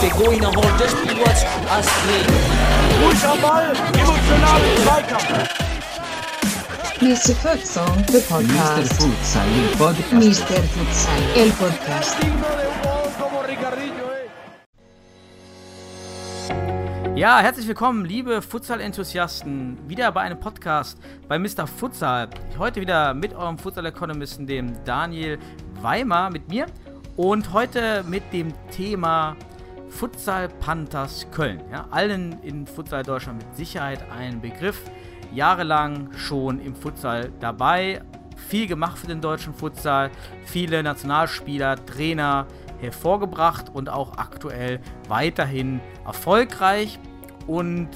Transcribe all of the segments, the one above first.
Pegou e não rolou dois pilotos a seguir. Ruhig am Ball, emotional im Zweikampf. Mr. Futsal, the Mr. podcast. Futsal, el podcast. Mr. Futsal, el podcast. Ja, herzlich willkommen, liebe Futsal-Enthusiasten, wieder bei einem Podcast bei Mr. Futsal. Heute wieder mit eurem Futsal-Economisten, dem Daniel Weimar, mit mir. Und heute mit dem Thema Futsal Panthers Köln. Ja, allen in Futsal Deutschland mit Sicherheit ein Begriff. Jahrelang schon im Futsal dabei, viel gemacht für den deutschen Futsal, viele Nationalspieler, Trainer hervorgebracht und auch aktuell weiterhin erfolgreich. Und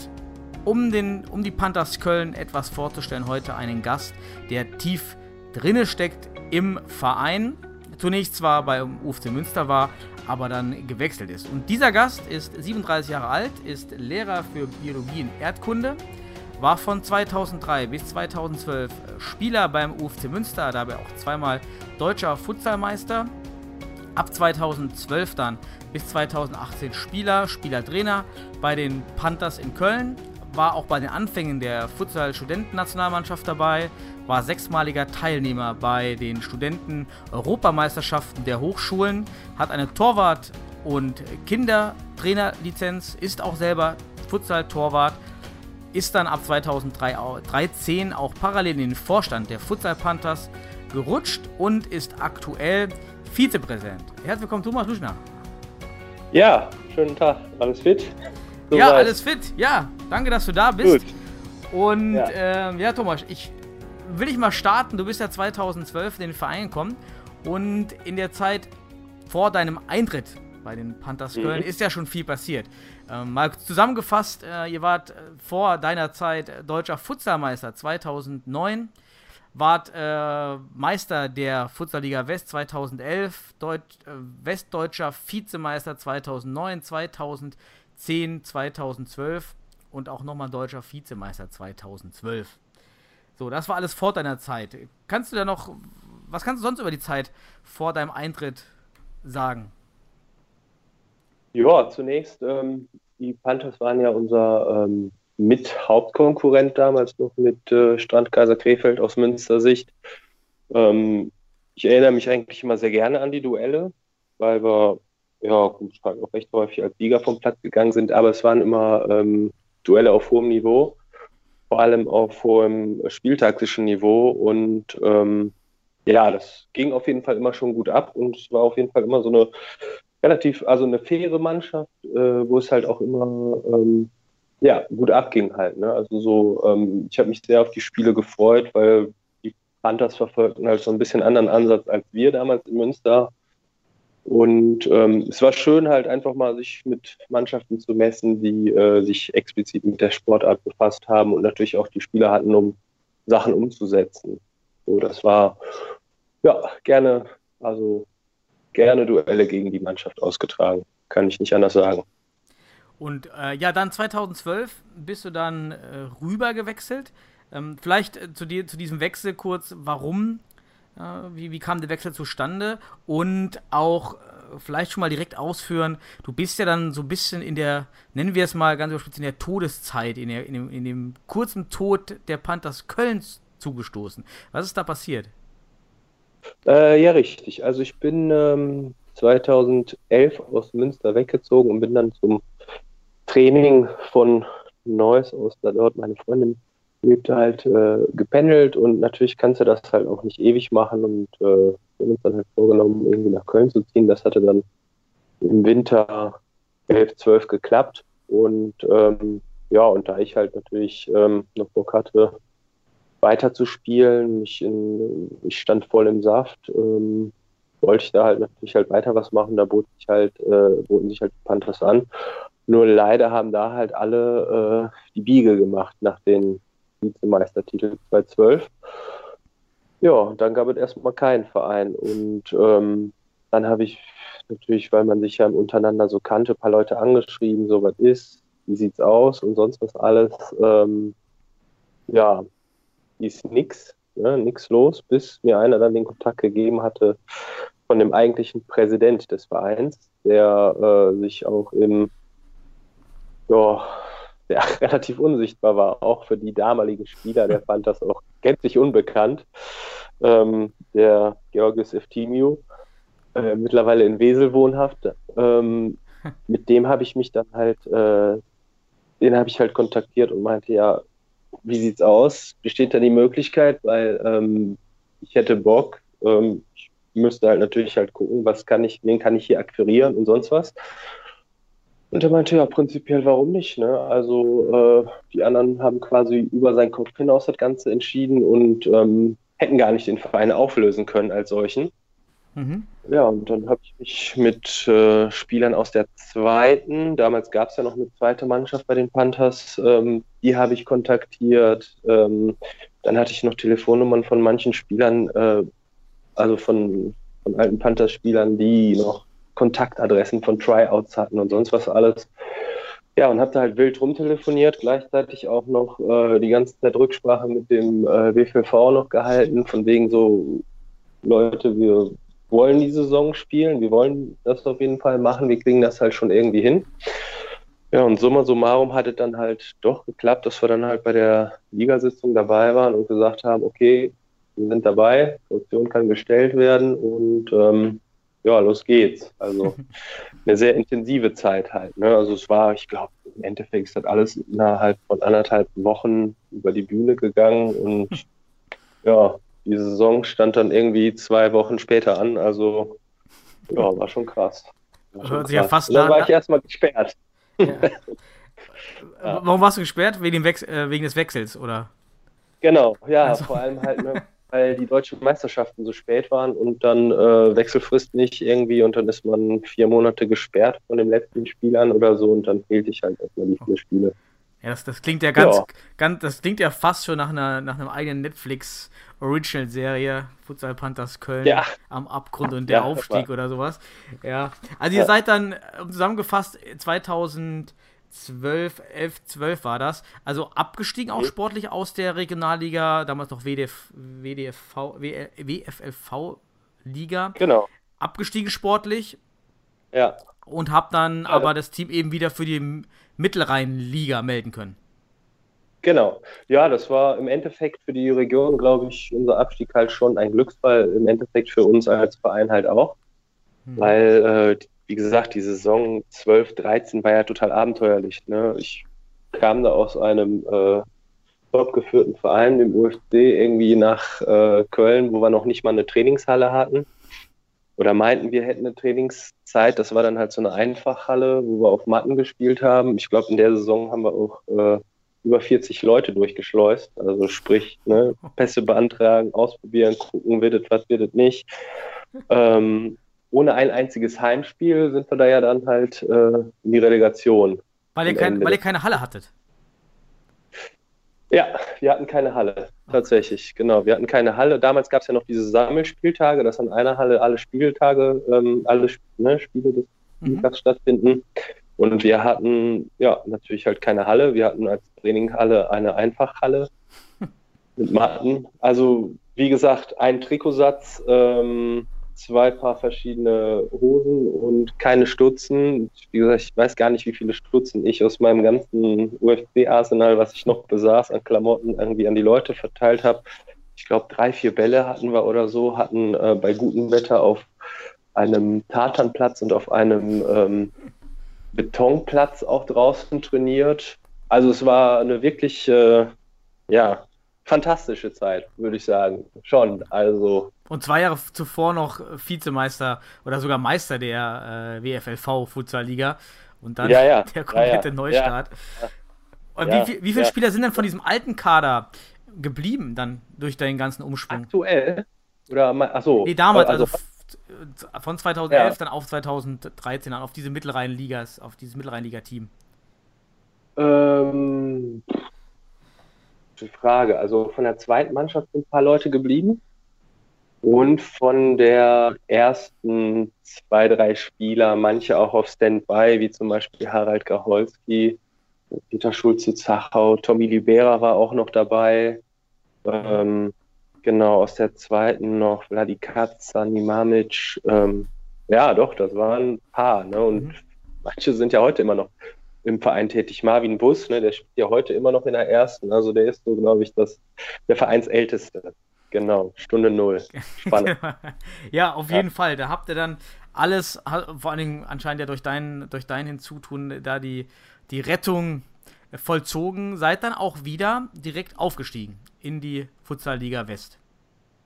um, den, um die Panthers Köln etwas vorzustellen, heute einen Gast, der tief drinne steckt im Verein. Zunächst zwar bei UFC Münster war, aber dann gewechselt ist. Und dieser Gast ist 37 Jahre alt, ist Lehrer für Biologie und Erdkunde, war von 2003 bis 2012 Spieler beim UFC Münster, dabei auch zweimal deutscher Futsalmeister. Ab 2012 dann bis 2018 Spieler, Spielertrainer bei den Panthers in Köln, war auch bei den Anfängen der Futsal-Studentennationalmannschaft dabei, war sechsmaliger Teilnehmer bei den Studenten-Europameisterschaften der Hochschulen, hat eine Torwart- und Kindertrainerlizenz, ist auch selber Futsal-Torwart, ist dann ab 2013 auch parallel in den Vorstand der Futsal Panthers gerutscht und ist aktuell Vizepräsident. Herzlich willkommen, Thomas Luschner. Ja, schönen Tag. Alles fit? Ja, Soweit. alles fit. Ja, danke, dass du da bist. Gut. Und Ja. ja, ja Thomas, ich will ich mal starten. Du bist ja 2012 in den Verein gekommen und in der Zeit vor deinem Eintritt bei den Panthers Mhm. Köln ist ja schon viel passiert. Ähm, mal zusammengefasst, äh, ihr wart äh, vor deiner Zeit äh, deutscher Futsalmeister 2009, wart äh, Meister der Futsalliga West 2011, Deut äh, westdeutscher Vizemeister 2009, 2010, 2012 und auch nochmal deutscher Vizemeister 2012. So, das war alles vor deiner Zeit. Kannst du da noch, was kannst du sonst über die Zeit vor deinem Eintritt sagen? Ja, zunächst, ähm, die Panthers waren ja unser ähm, Mit-Hauptkonkurrent damals noch mit äh, Strandkaiser Krefeld aus Münster Sicht. Ähm, ich erinnere mich eigentlich immer sehr gerne an die Duelle, weil wir ja gut, auch recht häufig als Sieger vom Platz gegangen sind, aber es waren immer ähm, Duelle auf hohem Niveau, vor allem auf hohem spieltaktischen Niveau und ähm, ja, das ging auf jeden Fall immer schon gut ab und es war auf jeden Fall immer so eine relativ, also eine faire Mannschaft, äh, wo es halt auch immer ähm, ja, gut abging halt. Ne? Also so, ähm, ich habe mich sehr auf die Spiele gefreut, weil die Panthers verfolgten halt so ein bisschen anderen Ansatz als wir damals in Münster. Und ähm, es war schön halt einfach mal sich mit Mannschaften zu messen, die äh, sich explizit mit der Sportart befasst haben und natürlich auch die Spieler hatten, um Sachen umzusetzen. So, das war ja gerne, also gerne Duelle gegen die Mannschaft ausgetragen. Kann ich nicht anders sagen. Und äh, ja, dann 2012 bist du dann äh, rüber gewechselt. Ähm, vielleicht äh, zu, dir, zu diesem Wechsel kurz, warum, äh, wie, wie kam der Wechsel zustande und auch äh, vielleicht schon mal direkt ausführen, du bist ja dann so ein bisschen in der, nennen wir es mal ganz überspitzt, in der Todeszeit, in, der, in, dem, in dem kurzen Tod der Panthers Kölns zugestoßen. Was ist da passiert? Äh, ja, richtig. Also ich bin ähm, 2011 aus Münster weggezogen und bin dann zum Training von Neuss aus, dort meine Freundin lebte, halt äh, gependelt und natürlich kannst du das halt auch nicht ewig machen und äh, wir haben uns dann halt vorgenommen, irgendwie nach Köln zu ziehen. Das hatte dann im Winter 11, 12 geklappt und ähm, ja, und da ich halt natürlich ähm, noch Bock hatte, weiterzuspielen, mich in, ich stand voll im Saft, ähm, wollte ich da halt natürlich halt weiter was machen, da bot sich halt, äh, boten sich halt Panthers an. Nur leider haben da halt alle äh, die Biege gemacht nach den Vizemeistertitel 2012. Ja, dann gab es erstmal keinen Verein. Und ähm, dann habe ich natürlich, weil man sich ja untereinander so kannte, ein paar Leute angeschrieben, so was ist, wie sieht's aus und sonst was alles. Ähm, ja, ist nix. ne, nichts los, bis mir einer dann den Kontakt gegeben hatte von dem eigentlichen Präsident des Vereins, der äh, sich auch im, ja, der relativ unsichtbar war, auch für die damaligen Spieler, der fand das auch gänzlich unbekannt, ähm, der Georgios Eftimiou, äh, mittlerweile in Wesel wohnhaft. Ähm, mit dem habe ich mich dann halt, äh, den habe ich halt kontaktiert und meinte, ja, wie sieht's aus? Besteht da die Möglichkeit, weil ähm, ich hätte Bock, ähm, ich müsste halt natürlich halt gucken, was kann ich, wen kann ich hier akquirieren und sonst was. Und er meinte, ja, prinzipiell, warum nicht? Ne? Also äh, die anderen haben quasi über seinen Kopf hinaus das Ganze entschieden und ähm, hätten gar nicht den Verein auflösen können als solchen. Mhm. Ja, und dann habe ich mich mit äh, Spielern aus der zweiten, damals gab es ja noch eine zweite Mannschaft bei den Panthers, ähm, die habe ich kontaktiert. Ähm, dann hatte ich noch Telefonnummern von manchen Spielern, äh, also von, von alten Panthers-Spielern, die noch Kontaktadressen von Tryouts hatten und sonst was alles. Ja, und habe da halt wild rumtelefoniert, gleichzeitig auch noch äh, die ganze Zeit Rücksprache mit dem äh, noch gehalten, von wegen so Leute, wir wollen die Saison spielen, wir wollen das auf jeden Fall machen, wir kriegen das halt schon irgendwie hin. Ja, und summa summarum hat es dann halt doch geklappt, dass wir dann halt bei der Ligasitzung dabei waren und gesagt haben, okay, wir sind dabei, Produktion kann gestellt werden und ähm, ja, los geht's. Also eine sehr intensive Zeit halt. Ne? Also es war, ich glaube, im Endeffekt ist das alles innerhalb von anderthalb Wochen über die Bühne gegangen und ja, die Saison stand dann irgendwie zwei Wochen später an. Also, ja, war schon krass. War schon sich ja fast Dann war ich erstmal gesperrt. Ja. ja. Warum warst du gesperrt? Wegen, dem äh, wegen des Wechsels, oder? Genau, ja, also. vor allem halt, ne, weil die deutschen Meisterschaften so spät waren und dann äh, Wechselfrist nicht irgendwie und dann ist man vier Monate gesperrt von den letzten Spielern oder so und dann fehlte ich halt erstmal die vier Spiele. Ja, das, das klingt ja ganz, ja. ganz, das klingt ja fast schon nach einer, nach einem eigenen Netflix Original-Serie, Futsal Panthers Köln ja. am Abgrund und der ja, Aufstieg oder sowas. Ja. Also ihr seid dann zusammengefasst 2012, 11, 12 war das. Also abgestiegen auch sportlich aus der Regionalliga, damals noch WDF, WDFV, WFLV Liga. Genau. Abgestiegen sportlich. Ja. Und habt dann aber das Team eben wieder für die Mittelrheinliga melden können. Genau. Ja, das war im Endeffekt für die Region, glaube ich, unser Abstieg halt schon ein Glücksfall. Im Endeffekt für uns als Verein halt auch. Hm. Weil, äh, wie gesagt, die Saison 12, 13 war ja total abenteuerlich. Ne? Ich kam da aus einem äh, top geführten Verein, dem UFC, irgendwie nach äh, Köln, wo wir noch nicht mal eine Trainingshalle hatten. Oder meinten, wir hätten eine Trainingszeit. Das war dann halt so eine Einfachhalle, wo wir auf Matten gespielt haben. Ich glaube, in der Saison haben wir auch äh, über 40 Leute durchgeschleust. Also sprich, ne, Pässe beantragen, ausprobieren, gucken, wird es, was wird es nicht. Ähm, ohne ein einziges Heimspiel sind wir da ja dann halt äh, in die Relegation. Weil ihr, kein, weil ihr keine Halle hattet? Ja, wir hatten keine Halle, tatsächlich, genau. Wir hatten keine Halle. Damals gab es ja noch diese Sammelspieltage, dass an einer Halle alle Spieltage, ähm, alle ne, Spiele des mhm. stattfinden. Und wir hatten ja natürlich halt keine Halle. Wir hatten als Traininghalle eine Einfachhalle mit Matten. Also wie gesagt, ein Trikotsatz, ähm, zwei Paar verschiedene Hosen und keine Stutzen. Wie gesagt, ich weiß gar nicht, wie viele Stutzen ich aus meinem ganzen UFC-Arsenal, was ich noch besaß, an Klamotten irgendwie an die Leute verteilt habe. Ich glaube, drei, vier Bälle hatten wir oder so, hatten äh, bei gutem Wetter auf einem Tatanplatz und auf einem ähm, Betonplatz auch draußen trainiert. Also es war eine wirklich, äh, ja, fantastische Zeit, würde ich sagen. Schon, also. Und zwei Jahre zuvor noch Vizemeister oder sogar Meister der äh, WFLV Futsal Liga und dann ja, ja. der komplette ja, Neustart. Und wie, wie, wie viele Spieler sind denn von diesem alten Kader geblieben dann durch deinen ganzen Umschwung? Aktuell? Oder, achso. Nee, damals, also, also von 2011 ja. dann auf 2013 an, auf diese Mittelrhein-Ligas, auf dieses Mittelrhein-Liga-Team? Ähm, die Frage. Also von der zweiten Mannschaft sind ein paar Leute geblieben. Und von der ersten zwei, drei Spieler, manche auch auf Standby, wie zum Beispiel Harald Gacholski, Peter Schulze-Zachau, Tommy Libera war auch noch dabei. Ähm, genau, aus der zweiten noch Vladika, Sani Mamic. Ähm, ja, doch, das waren ein paar. Ne? Und mhm. manche sind ja heute immer noch im Verein tätig. Marvin Bus, ne, der spielt ja heute immer noch in der ersten. Also der ist so, glaube ich, das, der Vereinsälteste. Genau, Stunde Null. Spannend. ja, auf jeden Fall. Da habt ihr dann alles, vor allen Dingen anscheinend ja durch dein, durch dein Hinzutun, da die, die Rettung vollzogen, seid dann auch wieder direkt aufgestiegen in die Futsal-Liga West.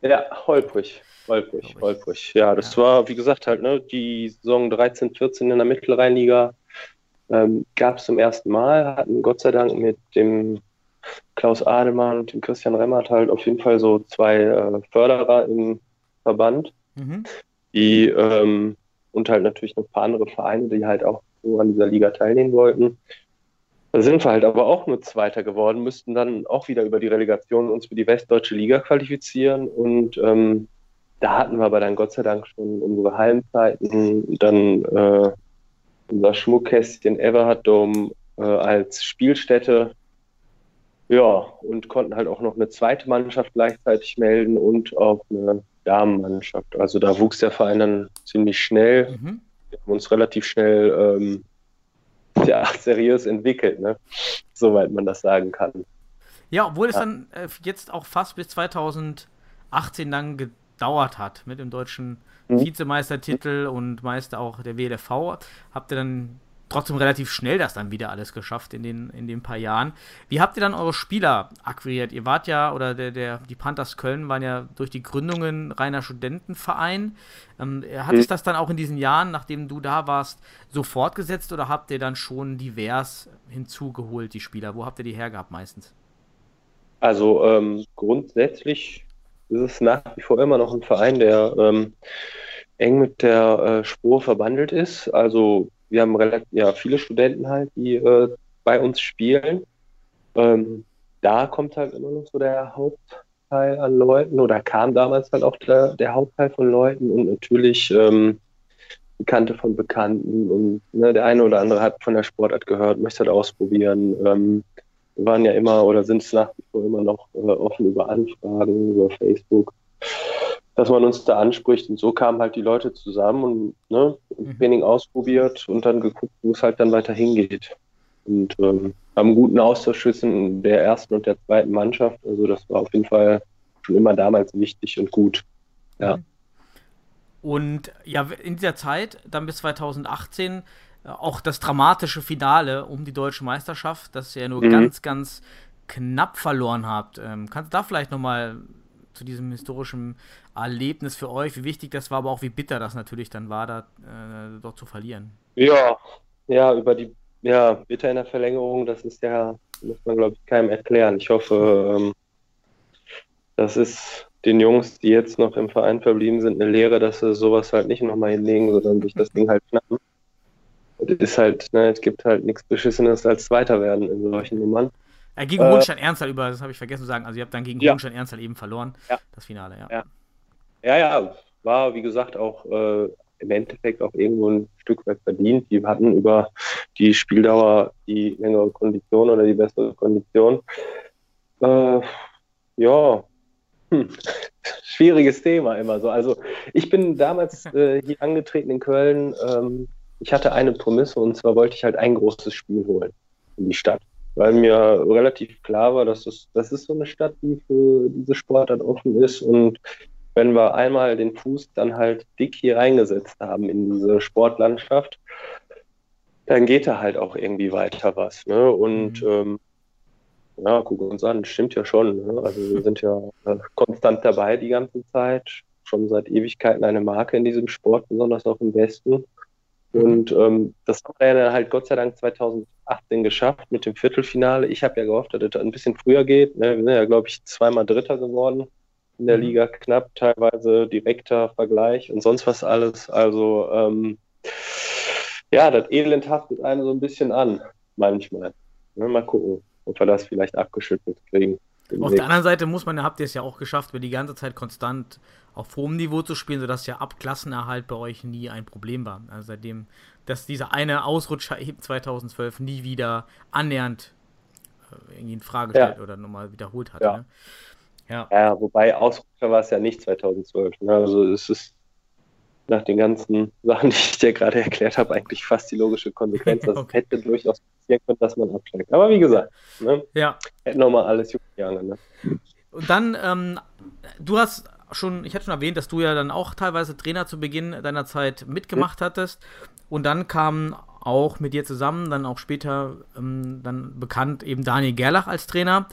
Ja, holprig, holprig, holprig. Ja, das ja. war, wie gesagt, halt, ne, die Saison 13, 14 in der Mittelrheinliga ähm, gab es zum ersten Mal, hatten Gott sei Dank mit dem Klaus Ademann und dem Christian Remmert halt auf jeden Fall so zwei äh, Förderer im Verband, mhm. die ähm, und halt natürlich noch ein paar andere Vereine, die halt auch so an dieser Liga teilnehmen wollten. Da sind wir halt aber auch nur Zweiter geworden, müssten dann auch wieder über die Relegation uns für die Westdeutsche Liga qualifizieren und ähm, da hatten wir aber dann Gott sei Dank schon unsere Heimzeiten, dann äh, unser Schmuckkästchen Everhard Dome äh, als Spielstätte. Ja, und konnten halt auch noch eine zweite Mannschaft gleichzeitig melden und auch eine Damenmannschaft. Also da wuchs der Verein dann ziemlich schnell. Mhm. Wir haben uns relativ schnell ähm, ja, seriös entwickelt, ne? soweit man das sagen kann. Ja, obwohl es dann äh, jetzt auch fast bis 2018 dann gedauert hat mit dem deutschen mhm. Vizemeistertitel und Meister auch der WLV. Habt ihr dann trotzdem relativ schnell das dann wieder alles geschafft in den, in den paar Jahren. Wie habt ihr dann eure Spieler akquiriert? Ihr wart ja, oder der, der, die Panthers Köln waren ja durch die Gründungen reiner Studentenverein. Ähm, hat mhm. es das dann auch in diesen Jahren, nachdem du da warst, so fortgesetzt oder habt ihr dann schon divers hinzugeholt, die Spieler? Wo habt ihr die hergehabt meistens? Also ähm, grundsätzlich ist es nach wie vor immer noch ein Verein, der ähm, eng mit der äh, Spur verbandelt ist. Also wir haben relativ ja, viele Studenten halt, die äh, bei uns spielen. Ähm, da kommt halt immer noch so der Hauptteil an Leuten oder kam damals halt auch der, der Hauptteil von Leuten und natürlich ähm, Bekannte von Bekannten und ne, der eine oder andere hat von der Sportart gehört, möchte halt ausprobieren. Ähm, waren ja immer oder sind es nach wie vor immer noch äh, offen über Anfragen, über Facebook, dass man uns da anspricht. Und so kamen halt die Leute zusammen und ne, mhm. Training ausprobiert und dann geguckt, wo es halt dann weiter hingeht. Und ähm, haben guten Austausch zwischen der ersten und der zweiten Mannschaft. Also das war auf jeden Fall schon immer damals wichtig und gut. Ja. Mhm. Und ja, in dieser Zeit, dann bis 2018, auch das dramatische Finale um die deutsche Meisterschaft, das ihr nur mhm. ganz, ganz knapp verloren habt. Ähm, kannst du da vielleicht nochmal zu diesem historischen Erlebnis für euch, wie wichtig das war, aber auch wie bitter das natürlich dann war, da äh, dort zu verlieren? Ja, ja, über die, ja, bitter in der Verlängerung, das ist ja, muss man glaube ich keinem erklären. Ich hoffe, ähm, das ist den Jungs, die jetzt noch im Verein verblieben sind, eine Lehre, dass sie sowas halt nicht nochmal hinlegen, sondern sich das Ding halt schnappen ist halt, ne, es gibt halt nichts Beschissenes als Zweiter werden in solchen Nummern. Ja, gegen äh, Hohenstein Ernstthal über, das habe ich vergessen zu sagen. Also ihr habt dann gegen ja. Hohenstein Ernstthal eben verloren, ja. das Finale, ja. ja. Ja, ja, war wie gesagt auch äh, im Endeffekt auch irgendwo ein Stück weit verdient. Die hatten über die Spieldauer die längere Kondition oder die bessere Kondition. Äh, ja, hm. schwieriges Thema immer so. Also ich bin damals äh, hier angetreten in Köln ähm, ich hatte eine Prämisse und zwar wollte ich halt ein großes Spiel holen in die Stadt. Weil mir relativ klar war, dass es, das ist so eine Stadt, die für diese Sportart offen ist und wenn wir einmal den Fuß dann halt dick hier reingesetzt haben in diese Sportlandschaft, dann geht da halt auch irgendwie weiter was. Ne? Und mhm. ähm, ja, guck uns an, stimmt ja schon. Ne? Also wir sind ja äh, konstant dabei die ganze Zeit, schon seit Ewigkeiten eine Marke in diesem Sport, besonders auch im Westen. Und ähm, das haben wir dann halt Gott sei Dank 2018 geschafft mit dem Viertelfinale. Ich habe ja gehofft, dass es ein bisschen früher geht. Ne? Wir sind ja, glaube ich, zweimal Dritter geworden in der mhm. Liga, knapp teilweise direkter Vergleich und sonst was alles. Also ähm, ja, das Elend haftet einen so ein bisschen an, manchmal. Ne? Mal gucken, ob wir das vielleicht abgeschüttelt kriegen. Auf der anderen Seite muss man, habt ihr es ja auch geschafft, wir die ganze Zeit konstant auf hohem Niveau zu spielen, sodass ja Abklassenerhalt bei euch nie ein Problem war. Also seitdem, dass dieser eine Ausrutscher eben 2012 nie wieder annähernd äh, irgendwie in Frage stellt ja. oder nochmal wiederholt hat. Ja. Ne? Ja. ja, wobei Ausrutscher war es ja nicht 2012. Ne? Also es ist nach den ganzen Sachen, die ich dir gerade erklärt habe, eigentlich fast die logische Konsequenz. Das okay. hätte durchaus passieren können, dass man absteigt. Aber wie gesagt, ne? ja. hätten nochmal alles Jugendjahre. Ne? Und dann, ähm, du hast schon, ich hatte schon erwähnt, dass du ja dann auch teilweise Trainer zu Beginn deiner Zeit mitgemacht ja. hattest. Und dann kam auch mit dir zusammen, dann auch später ähm, dann bekannt eben Daniel Gerlach als Trainer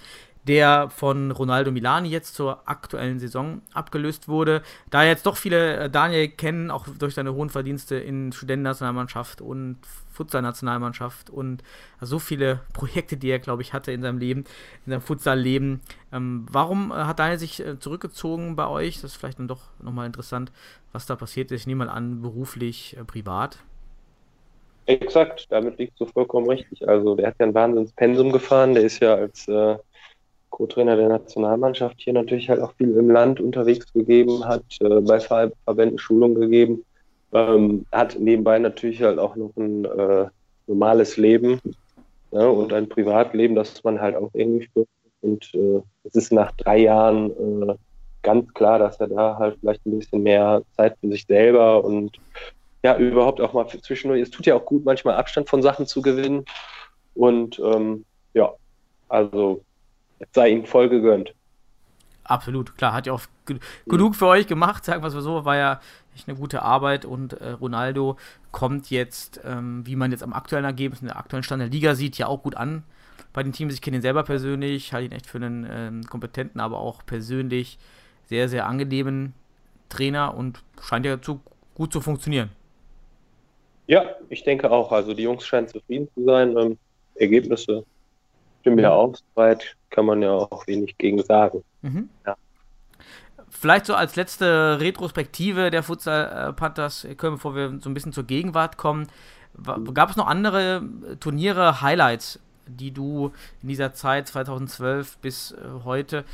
der von Ronaldo Milani jetzt zur aktuellen Saison abgelöst wurde. Da jetzt doch viele äh, Daniel kennen, auch durch seine hohen Verdienste in Studentennationalmannschaft und Futsal-Nationalmannschaft und so viele Projekte, die er, glaube ich, hatte in seinem Leben, in seinem Futsal-Leben. Ähm, warum äh, hat Daniel sich äh, zurückgezogen bei euch? Das ist vielleicht dann doch nochmal interessant, was da passiert ist. Ich nehme mal an, beruflich, äh, privat. Exakt, damit liegt so vollkommen richtig. Also der hat ja ein Wahnsinnspensum gefahren, der ist ja als äh, Co-Trainer der Nationalmannschaft hier natürlich halt auch viel im Land unterwegs gegeben, hat äh, bei Verbänden Schulung gegeben, ähm, hat nebenbei natürlich halt auch noch ein äh, normales Leben ja, und ein Privatleben, das man halt auch irgendwie führt. Und äh, es ist nach drei Jahren äh, ganz klar, dass er da halt vielleicht ein bisschen mehr Zeit für sich selber und ja, überhaupt auch mal zwischendurch. Es tut ja auch gut, manchmal Abstand von Sachen zu gewinnen. Und ähm, ja, also sei ihm voll gegönnt. Absolut, klar, hat ja auch genug für euch gemacht, sagen wir es mal so, war ja echt eine gute Arbeit und äh, Ronaldo kommt jetzt, ähm, wie man jetzt am aktuellen Ergebnis, in der aktuellen Stand der Liga sieht, ja auch gut an bei den Teams. Ich kenne ihn selber persönlich, halte ihn echt für einen ähm, kompetenten, aber auch persönlich sehr, sehr angenehmen Trainer und scheint ja zu, gut zu funktionieren. Ja, ich denke auch. Also die Jungs scheinen zufrieden zu sein. Ähm, Ergebnisse stimmen ja auch, soweit kann man ja auch wenig gegen sagen. Mhm. Ja. Vielleicht so als letzte Retrospektive der Futsal Panthers, können, bevor wir so ein bisschen zur Gegenwart kommen. Gab es noch andere Turniere, Highlights, die du in dieser Zeit 2012 bis äh, heute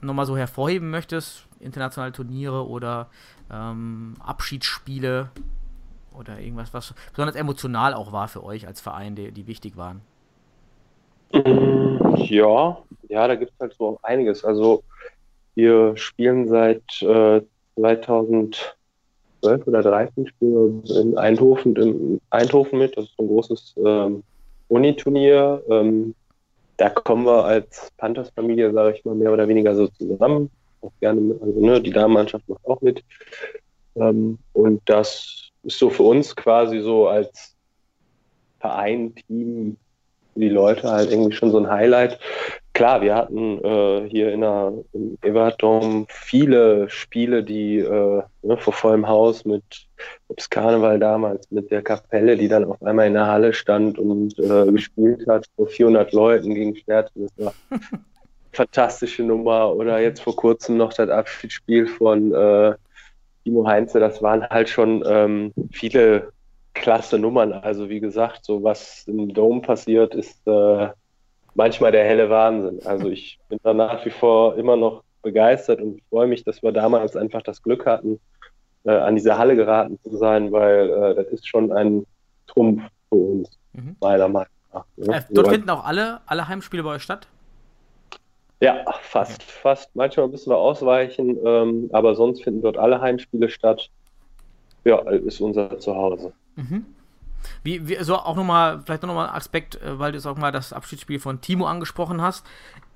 nochmal so hervorheben möchtest? Internationale Turniere oder ähm, Abschiedsspiele oder irgendwas, was besonders emotional auch war für euch als Verein, die, die wichtig waren? Ja, ja, da gibt es halt so einiges. Also wir spielen seit äh, 2012 oder 2013 spielen in Eindhoven, in Eindhoven mit. Das ist ein großes ähm, Uniturnier. Ähm, da kommen wir als Panthers-Familie, sage ich mal, mehr oder weniger so zusammen. Auch gerne mit, also ne, die Damenmannschaft macht auch mit. Ähm, und das ist so für uns quasi so als Verein, Team, die Leute halt irgendwie schon so ein Highlight. Klar, wir hatten äh, hier in der, im viele Spiele, die äh, ne, vor vollem Haus mit ob's Karneval damals, mit der Kapelle, die dann auf einmal in der Halle stand und äh, gespielt hat, vor 400 Leuten gegen Schwert. Das war eine fantastische Nummer. Oder jetzt vor kurzem noch das Abschiedsspiel von äh, Timo Heinze. Das waren halt schon ähm, viele klasse Nummern. Also wie gesagt, so was im Dome passiert, ist äh, manchmal der helle Wahnsinn. Also ich bin da nach wie vor immer noch begeistert und freue mich, dass wir damals einfach das Glück hatten, äh, an diese Halle geraten zu sein, weil äh, das ist schon ein Trumpf für uns, mhm. meiner Meinung nach. Ne? Äh, dort so finden auch alle, alle Heimspiele bei euch statt? Ja, fast, okay. fast. Manchmal müssen wir ausweichen, ähm, aber sonst finden dort alle Heimspiele statt. Ja, ist unser Zuhause. Mhm. Wie, wie, so auch nochmal, vielleicht nochmal ein Aspekt, äh, weil du es auch mal das Abschiedsspiel von Timo angesprochen hast.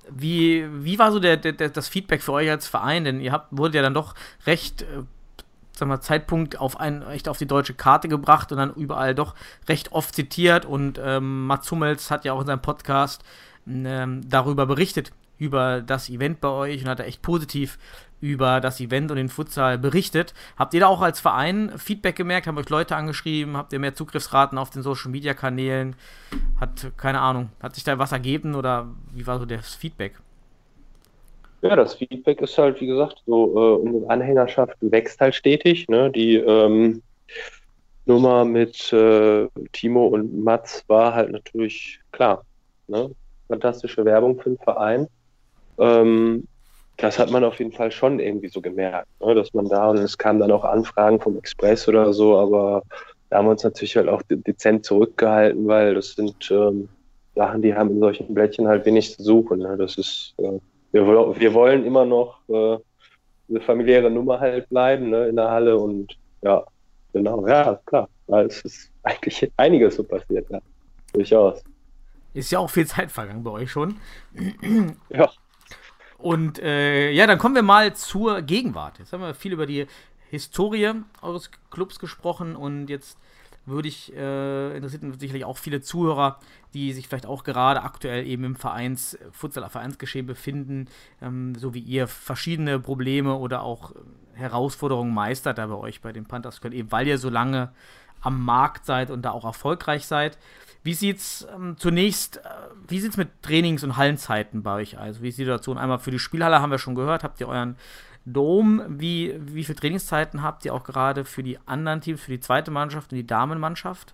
Wie, wie war so der, der, das Feedback für euch als Verein? Denn ihr habt, wurdet ja dann doch recht, äh, sag mal, Zeitpunkt auf, ein, echt auf die deutsche Karte gebracht und dann überall doch recht oft zitiert. Und ähm, Mats Hummels hat ja auch in seinem Podcast ähm, darüber berichtet, über das Event bei euch und hat er echt positiv über das Event und den Futsal berichtet. Habt ihr da auch als Verein Feedback gemerkt? Haben euch Leute angeschrieben? Habt ihr mehr Zugriffsraten auf den Social Media Kanälen? Hat, keine Ahnung, hat sich da was ergeben oder wie war so das Feedback? Ja, das Feedback ist halt, wie gesagt, so, äh, unsere Anhängerschaft wächst halt stetig. Ne? Die ähm, Nummer mit äh, Timo und Mats war halt natürlich klar. Ne? Fantastische Werbung für den Verein. Ähm, das hat man auf jeden Fall schon irgendwie so gemerkt, ne? dass man da, und es kamen dann auch Anfragen vom Express oder so, aber da haben wir uns natürlich halt auch dezent zurückgehalten, weil das sind ähm, Sachen, die haben in solchen Blättchen halt wenig zu suchen. Ne? Das ist äh, wir, wir wollen immer noch äh, eine familiäre Nummer halt bleiben ne, in der Halle und ja, genau, ja, klar. Ja, Es ist eigentlich einiges so passiert, ja. Durchaus. Ist ja auch viel Zeit vergangen bei euch schon. Ja. Und äh, ja, dann kommen wir mal zur Gegenwart. Jetzt haben wir viel über die Historie eures Clubs gesprochen und jetzt würde ich, äh, interessiert sicherlich auch viele Zuhörer, die sich vielleicht auch gerade aktuell eben im Vereins, Futsal-Vereinsgeschehen befinden, ähm, so wie ihr verschiedene Probleme oder auch äh, Herausforderungen meistert da bei euch bei den Panthers Köln, eben weil ihr so lange am Markt seid und da auch erfolgreich seid. Wie sieht's ähm, zunächst, äh, wie sieht's mit Trainings- und Hallenzeiten bei euch? Also wie ist die Situation? Einmal für die Spielhalle haben wir schon gehört, habt ihr euren Dom? Wie, wie viele Trainingszeiten habt ihr auch gerade für die anderen Teams, für die zweite Mannschaft und die Damenmannschaft?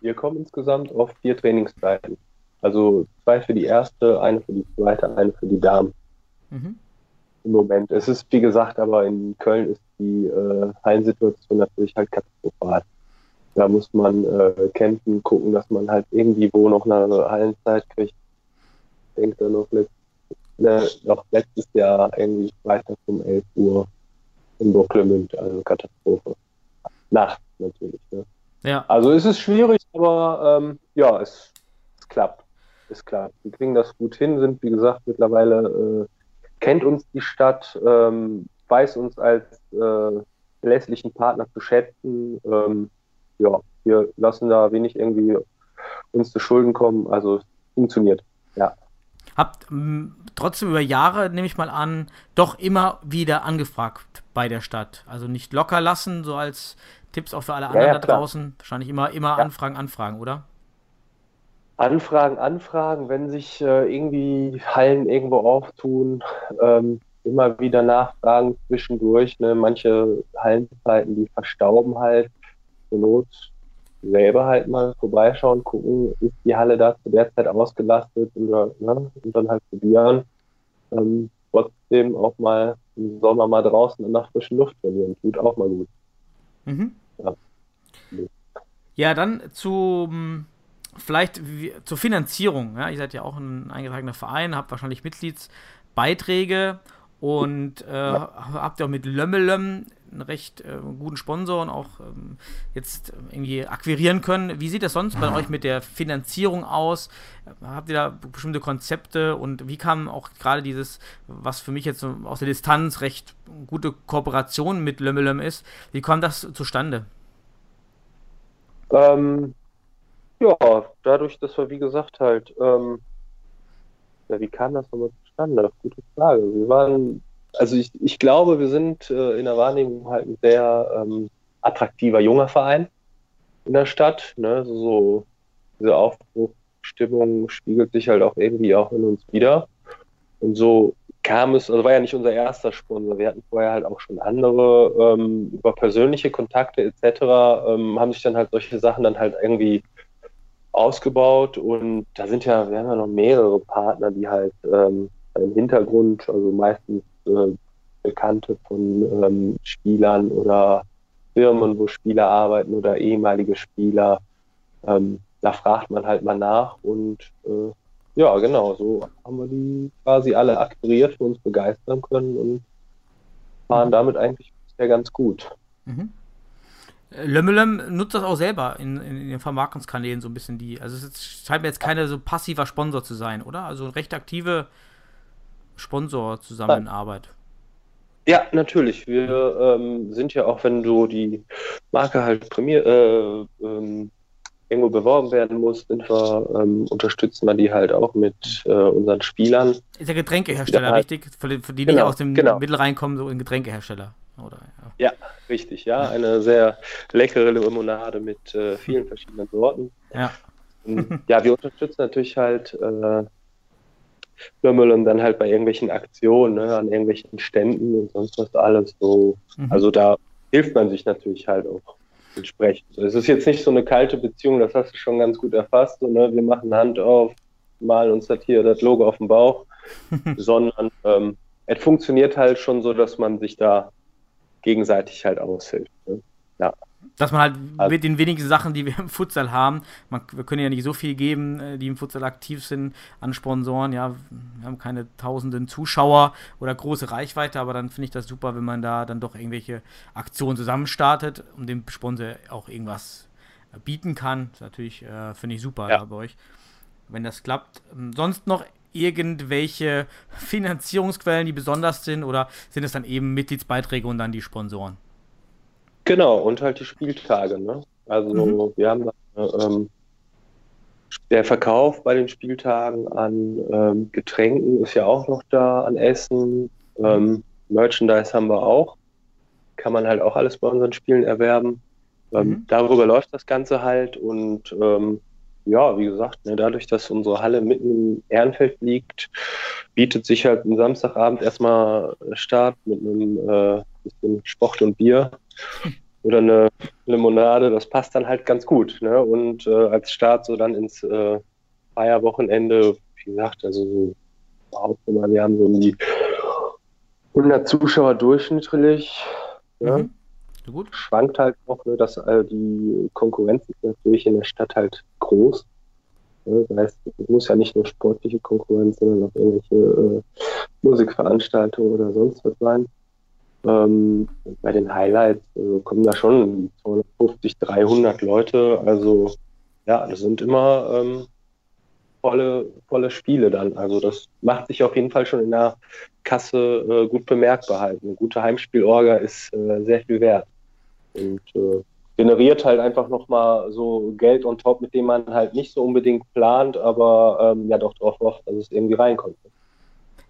Wir kommen insgesamt auf vier Trainingszeiten. Also zwei für die erste, eine für die zweite, eine für die Damen. Mhm. im Moment. Es ist, wie gesagt, aber in Köln ist die äh, Hallensituation natürlich halt katastrophal. Da muss man äh, kämpfen, gucken, dass man halt irgendwie wo noch eine Hallenzeit kriegt. Ich denke da noch, letzt, ne, noch letztes Jahr irgendwie Freitag um 11 Uhr in Burglemünd, also Katastrophe. Nachts natürlich. Ne? Ja, Also es ist schwierig, aber ähm, ja, es, es klappt. Es klappt. Wir kriegen das gut hin, sind wie gesagt mittlerweile, äh, kennt uns die Stadt, ähm, weiß uns als äh, verlässlichen Partner zu schätzen. Ähm, ja, wir lassen da wenig irgendwie uns zu Schulden kommen. Also funktioniert. Ja. habt m, trotzdem über Jahre, nehme ich mal an, doch immer wieder angefragt bei der Stadt. Also nicht locker lassen, so als Tipps auch für alle anderen ja, da klar. draußen. Wahrscheinlich immer, immer Ja. Anfragen, Anfragen, oder? Anfragen, Anfragen, wenn sich äh, irgendwie Hallen irgendwo auftun, ähm, immer wieder nachfragen zwischendurch. Ne? Manche Hallenzeiten, die verstauben halt. Zur Not selber halt mal vorbeischauen, gucken, ist die Halle da zu der Zeit ausgelastet oder, ne? und dann halt probieren. Ähm, trotzdem auch mal im Sommer mal draußen an der frischen Luft verlieren. Tut auch mal gut. Mhm. Ja. Ja, dann zum vielleicht zur Finanzierung. Ja, ihr seid ja auch ein eingetragener Verein, habt wahrscheinlich Mitgliedsbeiträge und äh, habt ja auch mit Lömmelöm einen recht äh, guten Sponsor und auch ähm, jetzt irgendwie akquirieren können. Wie sieht das sonst bei euch mit der Finanzierung aus? Habt ihr da bestimmte Konzepte und wie kam auch gerade dieses, was für mich jetzt aus der Distanz recht gute Kooperation mit Lömmelöm ist, wie kam das zustande? Ähm, ja, dadurch, dass wir, wie gesagt, halt, ähm, ja, wie kam das nochmal zustande? Gute Frage. Wir waren, also ich, ich glaube, wir sind äh, in der Wahrnehmung halt ein sehr ähm, attraktiver junger Verein in der Stadt. Ne? So, diese Aufbruchstimmung spiegelt sich halt auch irgendwie auch in uns wieder. Und so kam es, also war ja nicht unser erster Sponsor. Wir hatten vorher halt auch schon andere ähm, über persönliche Kontakte etc. Ähm, haben sich dann halt solche Sachen dann halt irgendwie ausgebaut und da sind ja, wir haben ja noch mehrere Partner, die halt ähm, im Hintergrund, also meistens äh, Bekannte von ähm, Spielern oder Firmen, wo Spieler arbeiten oder ehemalige Spieler. Ähm, da fragt man halt mal nach und äh, ja, genau, so haben wir die quasi alle akquiriert, für uns begeistern können und fahren damit eigentlich bisher ganz gut. Mhm. Lömmelem nutzt das auch selber in, in, in den Vermarktungskanälen so ein bisschen die. Also es scheint mir jetzt keine so passiver Sponsor zu sein, oder? Also recht aktive Sponsor-Zusammenarbeit. Ja, natürlich. Wir ähm, sind ja auch, wenn du die Marke halt prämier, äh, ähm, irgendwo beworben werden muss, sind wir, ähm, unterstützen wir die halt auch mit äh, unseren Spielern. Ist der Getränkehersteller, Ja, richtig? Für, die- für die, die genau, aus dem genau. Mittel reinkommen, so ein Getränkehersteller. Oder, ja. Ja, richtig, ja. Eine sehr leckere Limonade mit äh, vielen verschiedenen Sorten. Ja. Und, ja, wir unterstützen natürlich halt äh, Firmen und dann halt bei irgendwelchen Aktionen, ne, an irgendwelchen Ständen und sonst was alles so. Mhm. Also da hilft man sich natürlich halt auch entsprechend. Es ist jetzt nicht so eine kalte Beziehung, das hast du schon ganz gut erfasst. So, ne? Wir machen Hand auf, malen uns das hier das Logo auf den Bauch, sondern ähm, es funktioniert halt schon so, dass man sich da gegenseitig halt aushilft. Ne? Dass man halt Also- mit den wenigen Sachen, die wir im Futsal haben, man, wir können ja nicht so viel geben, äh, die im Futsal aktiv sind, an Sponsoren. Ja, wir haben keine tausenden Zuschauer oder große Reichweite, aber dann finde ich das super, wenn man da dann doch irgendwelche Aktionen zusammen startet und dem Sponsor auch irgendwas äh, bieten kann. Das ist natürlich, äh, finde ich super Ja. da bei euch, wenn das klappt. Ähm, Sonst noch irgendwelche Finanzierungsquellen, die besonders sind oder sind es dann eben Mitgliedsbeiträge und dann die Sponsoren? Genau, und halt die Spieltage, ne? Also Mhm. wir haben da, ähm, der Verkauf bei den Spieltagen an ähm, Getränken ist ja auch noch da, an Essen. Ähm, Merchandise haben wir auch. Kann man halt auch alles bei unseren Spielen erwerben. Ähm, Mhm. Darüber läuft das Ganze halt und ähm, ja, wie gesagt, ne, dadurch, dass unsere Halle mitten im Ehrenfeld liegt, bietet sich halt ein Samstagabend erstmal Start mit einem äh, bisschen Sport und Bier oder eine Limonade, das passt dann halt ganz gut. Ne? Und äh, als Start so dann ins äh, Feierwochenende, wie gesagt, also so, wir haben so um die 100 Zuschauer durchschnittlich. Ja? Mhm. Gut. schwankt halt auch, ne, dass äh, die Konkurrenz ist natürlich in der Stadt halt groß. Ne? Das heißt, es muss ja nicht nur sportliche Konkurrenz, sondern auch irgendwelche äh, Musikveranstaltungen oder sonst was sein. Ähm, bei den Highlights äh, kommen da schon 250, 300 Leute. Also ja, das sind immer ähm, volle, volle Spiele dann. Also das macht sich auf jeden Fall schon in der Kasse äh, gut bemerkbar halt. Eine gute Heimspielorga ist äh, sehr viel wert und äh, generiert halt einfach nochmal so Geld on top, mit dem man halt nicht so unbedingt plant, aber ähm, ja doch darauf hofft, dass es irgendwie reinkommt.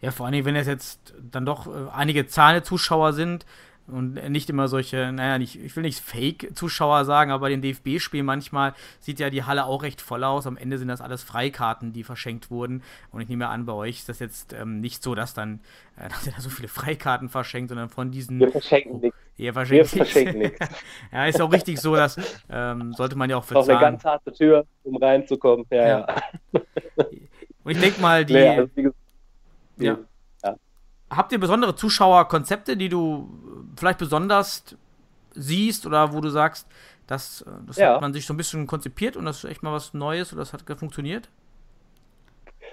Ja, vor allem, wenn es jetzt dann doch äh, einige zahlende Zuschauer sind und nicht immer solche, naja, nicht, ich will nicht Fake-Zuschauer sagen, aber bei den DFB-Spielen manchmal sieht ja die Halle auch recht voll aus. Am Ende sind das alles Freikarten, die verschenkt wurden. Und ich nehme an, bei euch ist das jetzt ähm, nicht so, dass dann äh, dass ihr da so viele Freikarten verschenkt, sondern von diesen. Wir verschenken nichts. Ihr Wir verschenken nichts. ja, ist auch richtig so, dass ähm, sollte man ja auch für Noch eine zahlen. ganz harte Tür, um reinzukommen. Ja, Ja. ja. Und ich denke mal, die. Nee, also gesagt, Ja. Habt ihr besondere Zuschauerkonzepte, die du vielleicht besonders siehst oder wo du sagst, das, äh, das Ja. hat man sich so ein bisschen konzipiert und das ist echt mal was Neues oder das hat funktioniert?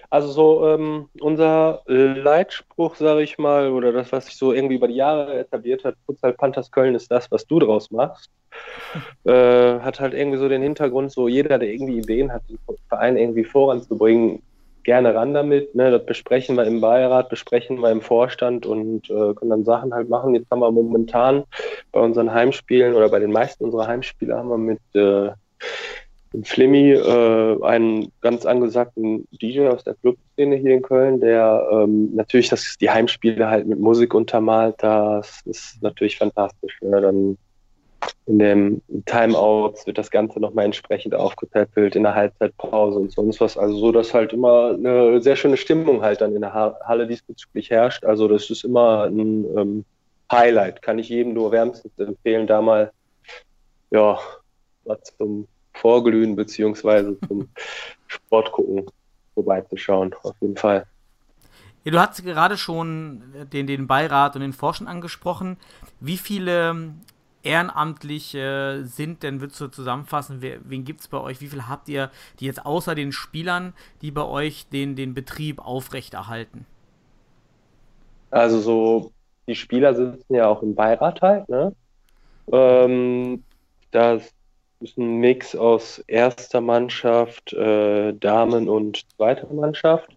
Also so ähm, unser Leitspruch, sage ich mal, oder das, was sich so irgendwie über die Jahre etabliert hat, Futsal Panthers Köln ist das, was du draus machst, äh, hat halt irgendwie so den Hintergrund, so jeder, der irgendwie Ideen hat, den Verein irgendwie voranzubringen, gerne ran damit. Ne? Das besprechen wir im Beirat, besprechen wir im Vorstand und äh, können dann Sachen halt machen. Jetzt haben wir momentan bei unseren Heimspielen oder bei den meisten unserer Heimspiele haben wir mit äh, dem Flimmy, äh, einen ganz angesagten DJ aus der Clubszene hier in Köln, der ähm, natürlich das, die Heimspiele halt mit Musik untermalt. Das ist natürlich fantastisch. Ne? Dann in dem Timeouts wird das Ganze nochmal entsprechend aufgepäppelt, in der Halbzeitpause und sonst was. Also so, dass halt immer eine sehr schöne Stimmung halt dann in der Ha- Halle diesbezüglich herrscht. Also das ist immer ein ähm, Highlight. Kann ich jedem nur wärmstens empfehlen, da mal ja, was zum Vorglühen beziehungsweise zum Sport gucken vorbeizuschauen. Auf jeden Fall. Ja, du hast gerade schon den, den Beirat und den Vorstand angesprochen. Wie viele Ehrenamtliche sind denn, würdest du zusammenfassen, wer, wen gibt es bei euch? Wie viele habt ihr, die jetzt außer den Spielern, die bei euch den, den Betrieb aufrechterhalten? Also so, die Spieler sitzen ja auch im Beirat halt, ne? Ähm, das ist ein Mix aus erster Mannschaft, äh, Damen und zweiter Mannschaft.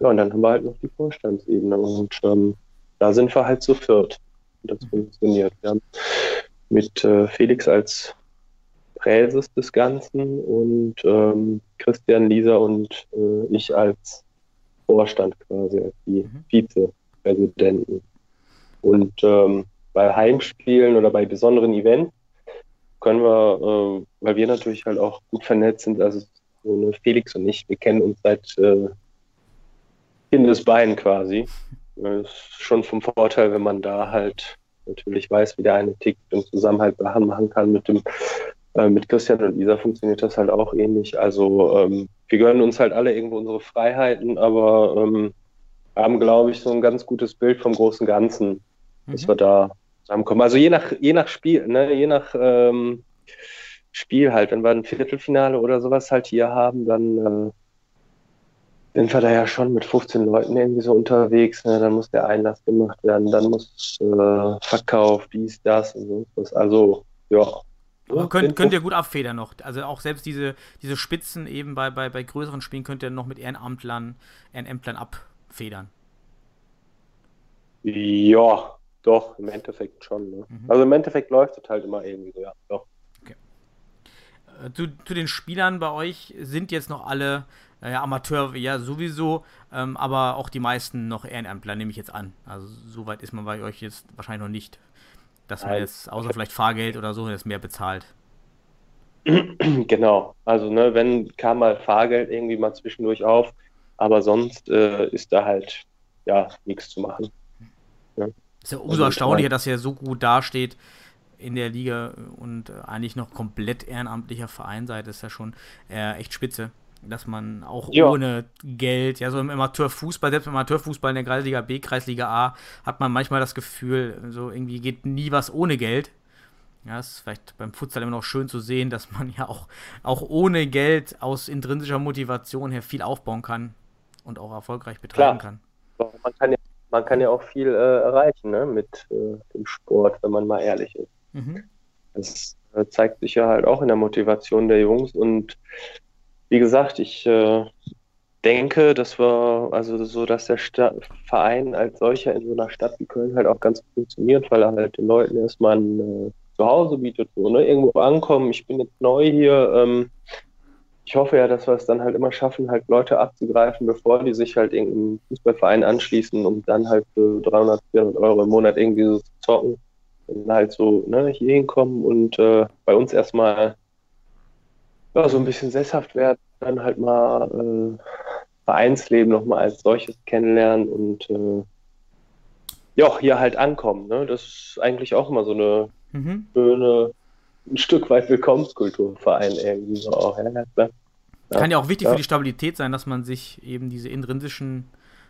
Ja, und dann haben wir halt noch die Vorstandsebene und ähm, da sind wir halt zu viert. Das funktioniert. Wir haben mit äh, Felix als Präses des Ganzen und ähm, Christian, Lisa und äh, ich als Vorstand quasi, als die Mhm. Vizepräsidenten. Und ähm, bei Heimspielen oder bei besonderen Events können wir, äh, weil wir natürlich halt auch gut vernetzt sind, also so eine Felix und ich, wir kennen uns seit äh, Kindesbein quasi. Das ist schon vom Vorteil, wenn man da halt natürlich weiß, wie der eine tickt und zusammen halt Sachen machen kann mit dem äh, mit Christian und Isa funktioniert das halt auch ähnlich. Also ähm, wir gönnen uns halt alle irgendwo unsere Freiheiten, aber ähm, haben, glaube ich, so ein ganz gutes Bild vom großen Ganzen, dass Mhm. wir da zusammenkommen. Also je nach, je nach Spiel, ne, je nach ähm, Spiel halt, wenn wir ein Viertelfinale oder sowas halt hier haben, dann äh, sind wir da ja schon mit 15 Leuten irgendwie so unterwegs. Ne? Dann muss der Einlass gemacht werden, dann muss äh, Verkauf, dies, das und so. was. Also, ja. Aber könnt, könnt ihr gut abfedern noch. Also auch selbst diese, diese Spitzen eben bei, bei, bei größeren Spielen könnt ihr noch mit Ehrenamtlern, Ehrenämtlern abfedern. Ja, doch, im Endeffekt schon. Ne? Mhm. Also im Endeffekt läuft es halt immer irgendwie so, ja, doch. Äh, Zu, zu den Spielern bei euch sind jetzt noch alle äh, Amateur, ja sowieso, ähm, aber auch die meisten noch Ehrenamtler, nehme ich jetzt an. Also so weit ist man bei euch jetzt wahrscheinlich noch nicht, dass man Nein. jetzt, außer vielleicht Fahrgeld oder so, jetzt mehr bezahlt. Genau. Also, ne, wenn kam mal Fahrgeld irgendwie mal zwischendurch auf, aber sonst äh, ist da halt ja nichts zu machen. Ist ja umso Also, erstaunlicher, dass ihr so gut dasteht in der Liga und äh, eigentlich noch komplett ehrenamtlicher Verein seid. Das ist ja schon äh, echt spitze. Dass man auch Ja. ohne Geld, ja, so im Amateurfußball, selbst im Amateurfußball in der Kreisliga B, Kreisliga A, hat man manchmal das Gefühl, so irgendwie geht nie was ohne Geld. Ja, es ist vielleicht beim Futsal immer noch schön zu sehen, dass man ja auch, auch ohne Geld aus intrinsischer Motivation her viel aufbauen kann und auch erfolgreich betreiben Klar. kann. Man kann ja, man kann ja auch viel äh, erreichen ne, mit äh, dem Sport, wenn man mal ehrlich ist. Mhm. Das äh, zeigt sich ja halt auch in der Motivation der Jungs. Und wie gesagt, ich äh, denke, dass wir, also so, dass der Sta Verein als solcher in so einer Stadt wie Köln halt auch ganz gut funktioniert, weil er halt den Leuten erstmal ein äh, Zuhause bietet, so, ne? Irgendwo ankommen. Ich bin jetzt neu hier. Ähm, ich hoffe ja, dass wir es dann halt immer schaffen, halt Leute abzugreifen, bevor die sich halt irgendeinem Fußballverein anschließen, um dann halt für 300, 400 Euro im Monat irgendwie so zu zocken und halt so ne, hier hinkommen und äh, bei uns erstmal ja, so ein bisschen sesshaft werden, dann halt mal äh, Vereinsleben nochmal als solches kennenlernen und äh, ja, hier halt ankommen. Ne? Das ist eigentlich auch immer so eine Mhm. schöne, ein Stück weit Willkommenskulturverein irgendwie so auch. Ja. Ja, Kann ja auch wichtig ja. für die Stabilität sein, dass man sich eben diese intrinsischen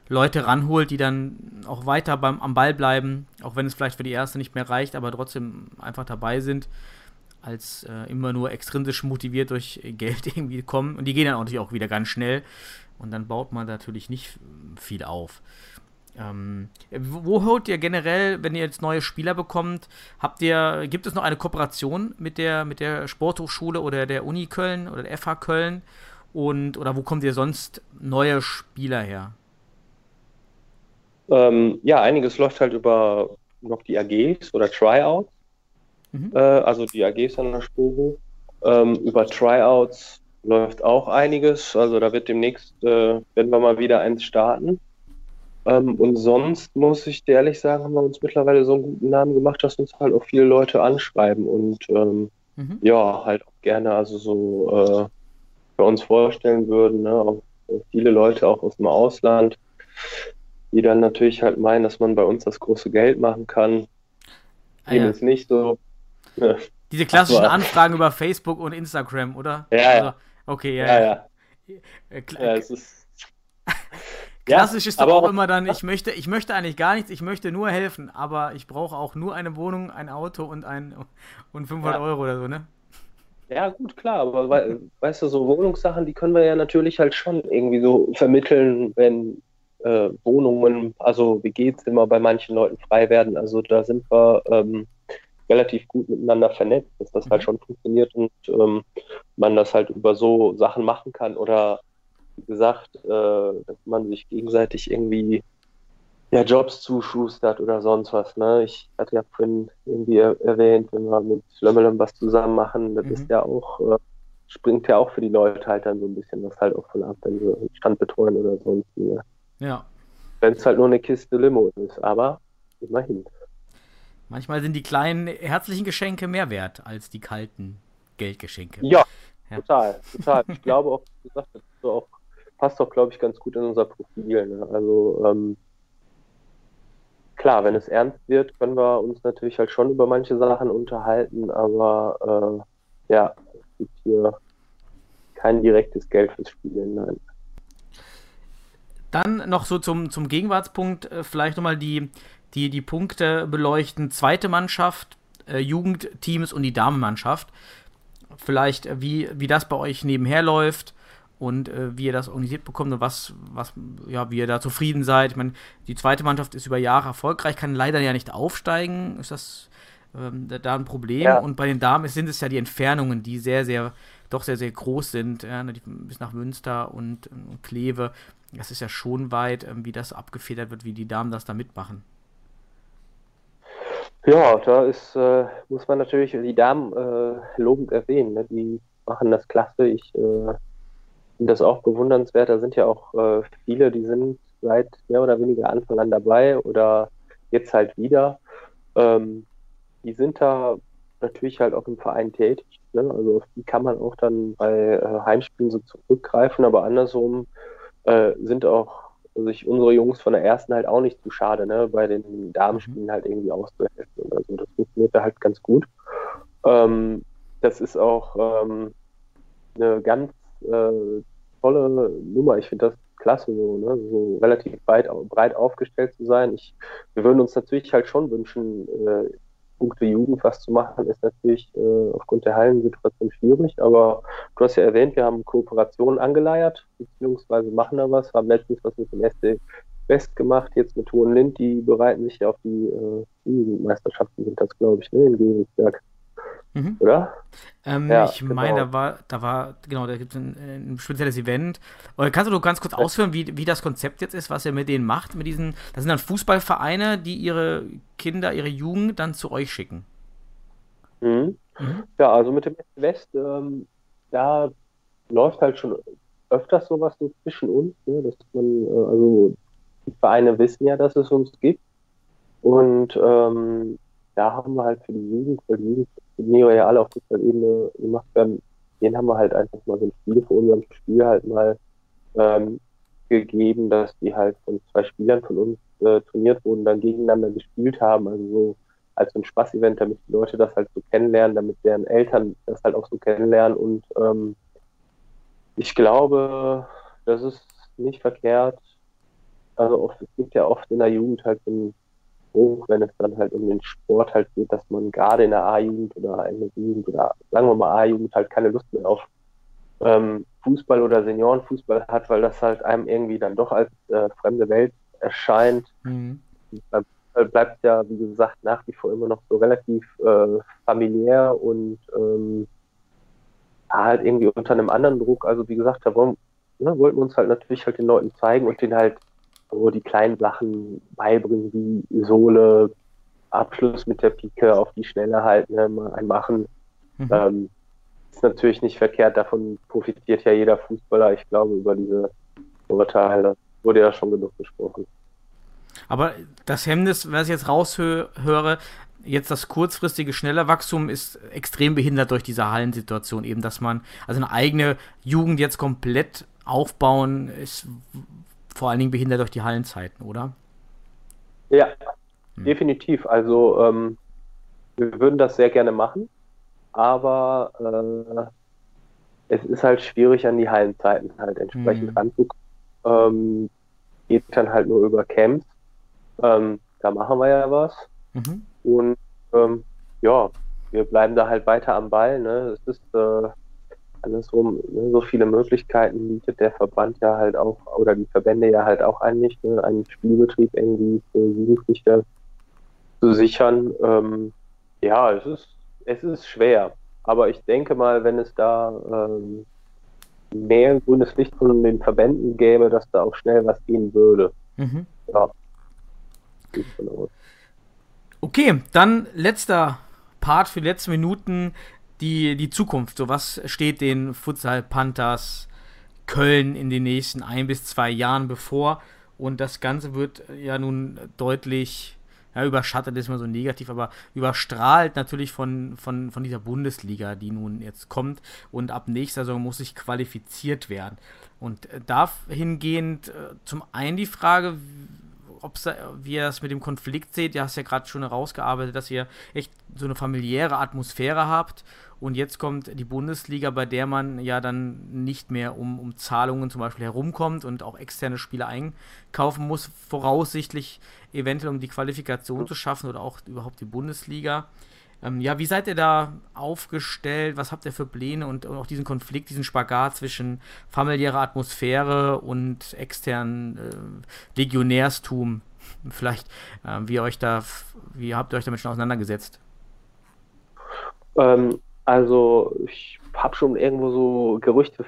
Leute ranholt, die dann auch weiter beim, am Ball bleiben, auch wenn es vielleicht für die erste nicht mehr reicht, aber trotzdem einfach dabei sind, als äh, immer nur extrinsisch motiviert durch Geld irgendwie kommen. Und die gehen dann natürlich auch wieder ganz schnell. Und dann baut man natürlich nicht viel auf. Ähm, wo holt ihr generell, wenn ihr jetzt neue Spieler bekommt, habt ihr, gibt es noch eine Kooperation mit der, mit der Sporthochschule oder der Uni Köln oder der FH Köln? Und, oder wo kommt ihr sonst neue Spieler her? Ähm, ja, einiges läuft halt über noch die AGs oder Tryouts. Mhm. Äh, also die AGs an der Sporo. Ähm, über Tryouts läuft auch einiges. Also da wird demnächst, äh, werden wir mal wieder eins starten. Ähm, und sonst muss ich dir ehrlich sagen, haben wir uns mittlerweile so einen guten Namen gemacht, dass uns halt auch viele Leute anschreiben und ähm, Mhm. ja, halt auch gerne also so äh, bei uns vorstellen würden. Ne? Auch viele Leute auch aus dem Ausland, die dann natürlich halt meinen, dass man bei uns das große Geld machen kann. Ah, Dem ja. ist nicht so. Ja, Diese klassischen. Anfragen über Facebook und Instagram, oder? Ja, ja. Also, okay, ja. ja. ja. ja. Äh, ja es ist. Klassisch Ja, ist doch aber auch auch- immer dann, ich möchte, ich möchte eigentlich gar nichts, ich möchte nur helfen, aber ich brauche auch nur eine Wohnung, ein Auto und ein und 500 Ja. Euro oder so, ne? Ja, gut, klar, aber wei- weißt du, so Wohnungssachen, die können wir ja natürlich halt schon irgendwie so vermitteln, wenn äh, Wohnungen, also WG-Zimmer bei manchen Leuten frei werden. Also da sind wir ähm, relativ gut miteinander vernetzt, dass das halt Mhm. schon funktioniert und ähm, man das halt über so Sachen machen kann oder wie gesagt, äh, dass man sich gegenseitig irgendwie ja, Jobs zuschustert oder sonst was. Ne? Ich hatte ja vorhin irgendwie er erwähnt, wenn wir mit Lömmelem was zusammen machen, das Mhm. ist ja auch, äh, springt ja auch für die Leute halt dann so ein bisschen was halt auch von ab, wenn sie Stand betreuen oder sonst. Ne? Ja. Wenn es halt nur eine Kiste Limo ist, aber immerhin. Manchmal sind die kleinen herzlichen Geschenke mehr wert als die kalten Geldgeschenke. Ja, Ja. total, total. Ich glaube auch, wie gesagt, das so auch, passt auch, glaube ich, ganz gut in unser Profil. Ne? Also, ähm, klar, wenn es ernst wird, können wir uns natürlich halt schon über manche Sachen unterhalten, aber äh, ja, es gibt hier kein direktes Geld fürs Spielen, nein. Dann noch so zum, zum Gegenwartspunkt äh, vielleicht nochmal die, die, die Punkte beleuchten. Zweite Mannschaft, äh, Jugendteams und die Damenmannschaft. vielleicht, äh, wie, wie das bei euch nebenher läuft und äh, wie ihr das organisiert bekommt und was, was, ja, wie ihr da zufrieden seid. Ich meine, die zweite Mannschaft ist über Jahre erfolgreich, kann leider ja nicht aufsteigen. Ist das ähm, da ein Problem? Ja. Und bei den Damen sind es ja die Entfernungen, die sehr, sehr, doch sehr, sehr groß sind. Ja, ne, bis nach Münster und, und Kleve. Das ist ja schon weit, ähm, wie das abgefedert wird, wie die Damen das da mitmachen. Ja, da ist, äh, muss man natürlich die Damen äh, lobend erwähnen. Ne? Die machen das klasse. Ich äh, finde das auch bewundernswert. Da sind ja auch äh, viele, die sind seit mehr oder weniger Anfang an dabei oder jetzt halt wieder. Ähm, die sind da natürlich halt auch im Verein tätig. Ne? Also auf die kann man auch dann bei äh, Heimspielen so zurückgreifen, aber andersrum äh, sind auch sich unsere Jungs von der ersten halt auch nicht zu schade, ne? bei den Damenspielen mhm. halt irgendwie auszuhelfen oder so. Das funktioniert da halt ganz gut. Ähm, das ist auch ähm, eine ganz äh, tolle Nummer. Ich finde das klasse, so, ne? so relativ weit, breit aufgestellt zu sein. Ich, wir würden uns natürlich halt schon wünschen, äh, Punkte Jugend was zu machen, ist natürlich äh, aufgrund der Hallensituation schwierig. Aber du hast ja erwähnt, wir haben Kooperationen angeleiert, beziehungsweise machen da was, haben letztens was mit dem SD West gemacht, jetzt mit Hohenlind, die bereiten sich ja auf die äh, Jugendmeisterschaften, sind das glaube ich, ne, in Geringsberg. Mhm. Oder? Ähm, ja, ich genau. meine, da war, da war, genau, da gibt es ein, ein, spezielles Event. Oder kannst du ganz kurz ausführen, wie, wie das Konzept jetzt ist, was ihr mit denen macht, mit diesen, das sind dann Fußballvereine, die ihre Kinder, ihre Jugend dann zu euch schicken. Mhm. Mhm. Ja, also mit dem West, ähm, da läuft halt schon öfters sowas so zwischen uns, ne, dass man, äh, also die Vereine wissen ja, dass es uns gibt. Und ähm, da haben wir halt für die Jugend, für die Jugend alle auf Fußballebene gemacht werden, den haben wir halt einfach mal so ein Spiel für unserem Spiel halt mal ähm, gegeben, dass die halt von zwei Spielern von uns äh, trainiert wurden, dann gegeneinander gespielt haben, also so als so ein Spaß-Event, damit die Leute das halt so kennenlernen, damit deren Eltern das halt auch so kennenlernen. Und ähm, ich glaube, das ist nicht verkehrt. Also oft, es gibt ja oft in der Jugend halt so ein hoch, wenn es dann halt um den Sport halt geht, dass man gerade in der A-Jugend oder in der Jugend oder sagen wir mal A-Jugend halt keine Lust mehr auf ähm, Fußball oder Seniorenfußball hat, weil das halt einem irgendwie dann doch als äh, fremde Welt erscheint. Mhm. Bleibt ja, wie gesagt, nach wie vor immer noch so relativ äh, familiär und ähm, halt irgendwie unter einem anderen Druck. Also wie gesagt, da wollen, ne, wollten wir uns halt natürlich halt den Leuten zeigen und den halt so die kleinen Sachen beibringen, wie Sohle, Abschluss mit der Pike auf die Schnelle halten, ne, ein machen. Mhm. Ähm, ist natürlich nicht verkehrt, davon profitiert ja jeder Fußballer, ich glaube, über diese Urteile. Wurde ja schon genug besprochen. Aber das Hemmnis, was ich jetzt raushöre, jetzt das kurzfristige, schnelle Wachstum ist extrem behindert durch diese Hallensituation. Eben, dass man, also eine eigene Jugend jetzt komplett aufbauen, ist vor allen Dingen behindert durch die Hallenzeiten, oder? Ja, hm. definitiv. Also ähm, wir würden das sehr gerne machen, aber äh, es ist halt schwierig an die Hallenzeiten halt entsprechend hm. ranzukommen. Ähm, geht dann halt nur über Camps. Ähm, da machen wir ja was. Mhm. Und ähm, ja, wir bleiben da halt weiter am Ball. Ne? Es ist äh, andersrum ne, so viele Möglichkeiten bietet der Verband ja halt auch oder die Verbände ja halt auch eigentlich, ne, einen Spielbetrieb irgendwie für Jugendliche zu sichern. Ähm, ja, es ist, es ist schwer. Aber ich denke mal, wenn es da ähm, mehr grünes Licht von den Verbänden gäbe, dass da auch schnell was gehen würde. Mhm. Ja. Okay, dann letzter Part für die letzten Minuten die, die Zukunft. So, was steht den Futsal Panthers Köln in den nächsten ein bis zwei Jahren bevor? Und das Ganze wird ja nun deutlich ja, überschattet, ist immer so negativ, aber überstrahlt natürlich von, von, von dieser Bundesliga, die nun jetzt kommt. Und ab nächster Saison muss sich qualifiziert werden. Und äh, dahingehend äh, zum einen die Frage, ob wie ihr das mit dem Konflikt seht. Ihr hast ja gerade schon herausgearbeitet, dass ihr echt so eine familiäre Atmosphäre habt. Und jetzt kommt die Bundesliga, bei der man ja dann nicht mehr um, um Zahlungen zum Beispiel herumkommt und auch externe Spiele einkaufen muss, voraussichtlich eventuell um die Qualifikation zu schaffen oder auch überhaupt die Bundesliga. Ähm, ja, wie seid ihr da aufgestellt? Was habt ihr für Pläne und, und auch diesen Konflikt, diesen Spagat zwischen familiärer Atmosphäre und externen äh, Legionärstum? Vielleicht, äh, wie euch da, wie habt ihr euch damit schon auseinandergesetzt? Ähm, also ich habe schon irgendwo so Gerüchte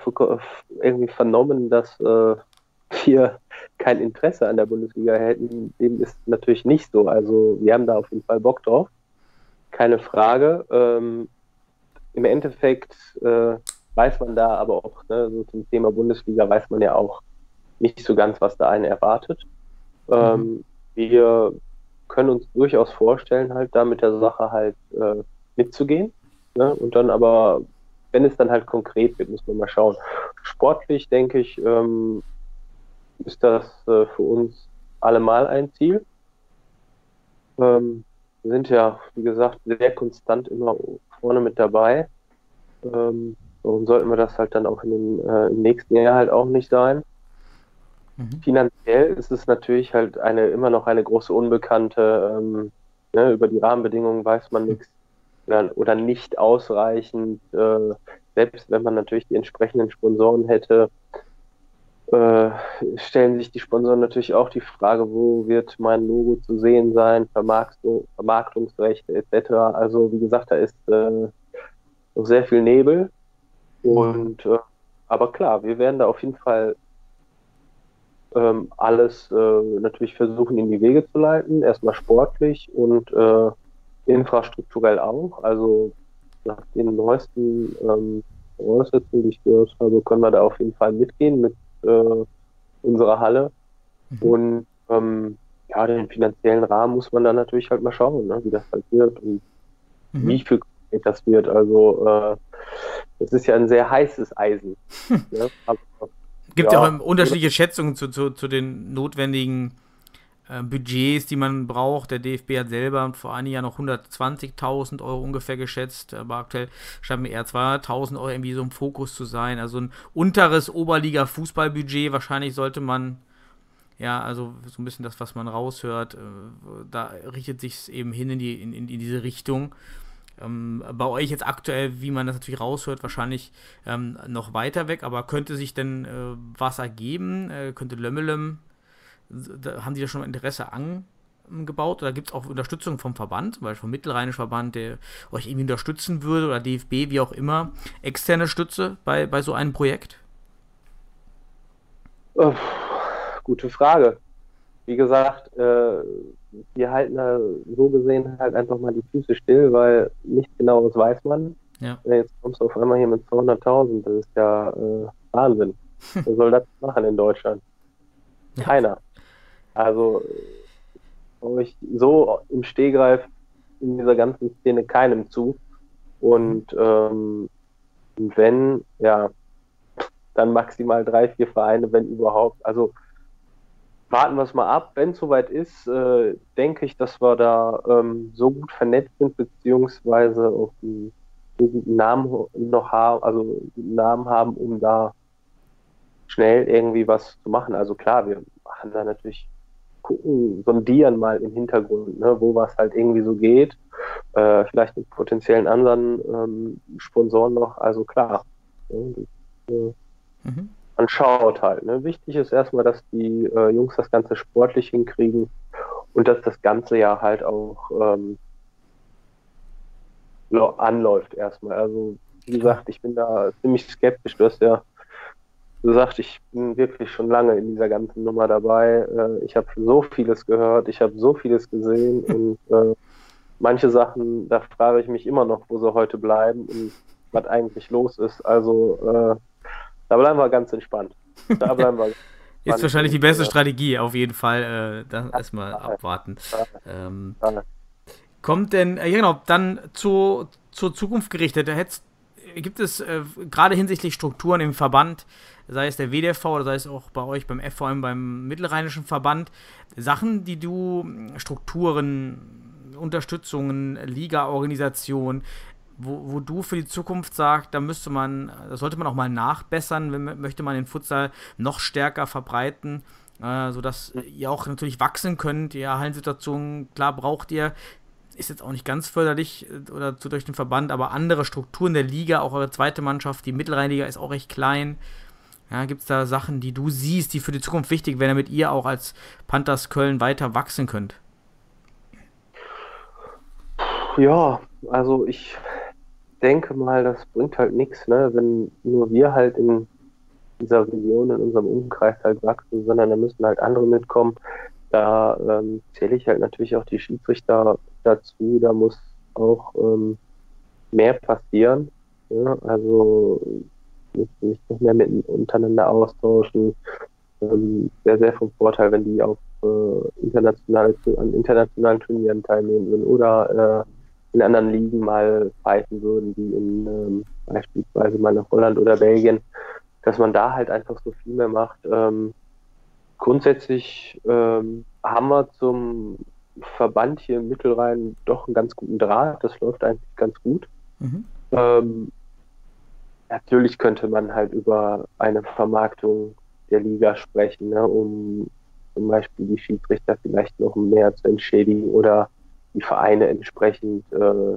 irgendwie vernommen, dass äh, wir kein Interesse an der Bundesliga hätten. Dem ist natürlich nicht so. Also wir haben da auf jeden Fall Bock drauf. Keine Frage. Ähm, Im Endeffekt äh, weiß man da aber auch, ne, so zum Thema Bundesliga weiß man ja auch nicht so ganz, was da einen erwartet. Ähm, mhm. Wir können uns durchaus vorstellen, halt da mit der Sache halt äh, mitzugehen. Ne? Und dann aber, wenn es dann halt konkret wird, muss man mal schauen. Sportlich, denke ich, ähm, ist das äh, für uns allemal ein Ziel. Ähm, wir sind ja, wie gesagt, sehr konstant immer vorne mit dabei. Ähm, warum sollten wir das halt dann auch in den, äh, im nächsten Jahr halt auch nicht sein? Mhm. Finanziell ist es natürlich halt eine immer noch eine große Unbekannte. Ähm, ne, über die Rahmenbedingungen weiß man nichts oder, oder nicht ausreichend. Äh, selbst wenn man natürlich die entsprechenden Sponsoren hätte, äh, stellen sich die Sponsoren natürlich auch die Frage, wo wird mein Logo zu sehen sein, Vermarktung, Vermarktungsrechte etc. Also wie gesagt, da ist äh, noch sehr viel Nebel. Und äh, aber klar, wir werden da auf jeden Fall ähm, alles äh, natürlich versuchen in die Wege zu leiten, erstmal sportlich und äh, infrastrukturell auch. Also nach den neuesten ähm, Voraussetzungen, die ich gehört habe, können wir da auf jeden Fall mitgehen mit äh, unserer Halle. Mhm. Und ähm, ja, den finanziellen Rahmen muss man dann natürlich halt mal schauen, ne, wie das halt wird und mhm. wie viel das wird. Also äh, das ist ja ein sehr heißes Eisen. ne? Aber, Gibt ja auch unterschiedliche Schätzungen zu, zu, zu den notwendigen äh, Budgets, die man braucht. Der DFB hat selber vor einigen Jahren noch 120.000 Euro ungefähr geschätzt, aber aktuell scheint mir eher 200.000 Euro irgendwie so im Fokus zu sein. Also ein unteres Oberliga-Fußballbudget wahrscheinlich sollte man ja, also so ein bisschen das, was man raushört, äh, da richtet sich eben hin in, die, in, in diese Richtung. Ähm, bei euch jetzt aktuell, wie man das natürlich raushört, wahrscheinlich ähm, noch weiter weg, aber könnte sich denn äh, was ergeben? Äh, könnte Lömmelem da haben die da schon Interesse angebaut oder gibt es auch Unterstützung vom Verband, weil vom Mittelrheinischen Verband, der euch irgendwie unterstützen würde oder DFB, wie auch immer, externe Stütze bei, bei so einem Projekt? Oh, gute Frage. Wie gesagt, äh, wir halten da so gesehen halt einfach mal die Füße still, weil nichts genaues weiß man. Ja. Jetzt kommst du auf einmal hier mit 200.000, das ist ja äh, Wahnsinn. Wer soll das machen in Deutschland? Keiner. Also ich so im Stehgreif in dieser ganzen Szene keinem zu. Und ähm, wenn, ja, dann maximal drei, vier Vereine, wenn überhaupt. Also warten wir es mal ab. Wenn es soweit ist, äh, denke ich, dass wir da ähm, so gut vernetzt sind, beziehungsweise auch einen guten Namen noch haben, also Namen haben, um da schnell irgendwie was zu machen. Also klar, wir machen da natürlich gucken, sondieren mal im Hintergrund, ne, wo was halt irgendwie so geht. Äh, vielleicht mit potenziellen anderen ähm, Sponsoren noch, also klar. Ne, äh, mhm. Man schaut halt. Ne. Wichtig ist erstmal, dass die äh, Jungs das Ganze sportlich hinkriegen und dass das Ganze ja halt auch ähm, anläuft erstmal. Also wie gesagt, ich bin da ziemlich skeptisch. Du hast ja gesagt, ich bin wirklich schon lange in dieser ganzen Nummer dabei. Äh, ich habe so vieles gehört, ich habe so vieles gesehen und äh, manche Sachen, da frage ich mich immer noch, wo sie heute bleiben und was eigentlich los ist. Also äh, da bleiben wir ganz entspannt. Da bleiben wir. Ist wahrscheinlich die beste Strategie, auf jeden Fall. Äh, dann erstmal abwarten. Ähm, kommt denn, äh, genau, dann zu, zur Zukunft gerichtet. Da hättest gibt es äh, gerade hinsichtlich Strukturen im Verband, sei es der WDV oder sei es auch bei euch beim FVM, beim Mittelrheinischen Verband, Sachen, die du, Strukturen, Unterstützungen, Liga-Organisation, wo, wo du für die Zukunft sagst, da müsste man, da sollte man auch mal nachbessern, wenn, möchte man den Futsal noch stärker verbreiten, äh, sodass ihr auch natürlich wachsen könnt, die Hallensituation, klar braucht ihr ist jetzt auch nicht ganz förderlich äh, oder durch den Verband, aber andere Strukturen der Liga, auch eure zweite Mannschaft, die Mittelrheinliga ist auch recht klein. Ja, gibt es da Sachen, die du siehst, die für die Zukunft wichtig wären, damit ihr auch als Panthers Köln weiter wachsen könnt? Ja, also ich denke mal, das bringt halt nichts, ne? wenn nur wir halt in dieser Region, in unserem Umkreis halt wachsen, sondern da müssen halt andere mitkommen. Da ähm, zähle ich halt natürlich auch die Schiedsrichter dazu. Da muss auch ähm, mehr passieren. Ja? Also sich noch mehr mit, untereinander austauschen. Ähm, sehr, sehr vom Vorteil, wenn die auf äh, internationale, an internationalen Turnieren teilnehmen würden oder äh, in anderen Ligen mal fighten würden, wie in ähm, beispielsweise mal nach Holland oder Belgien, dass man da halt einfach so viel mehr macht. Ähm, grundsätzlich ähm, haben wir zum Verband hier im Mittelrhein doch einen ganz guten Draht. Das läuft eigentlich ganz gut. Mhm. Ähm, natürlich könnte man halt über eine Vermarktung der Liga sprechen, ne, um zum Beispiel die Schiedsrichter vielleicht noch mehr zu entschädigen oder die Vereine entsprechend äh,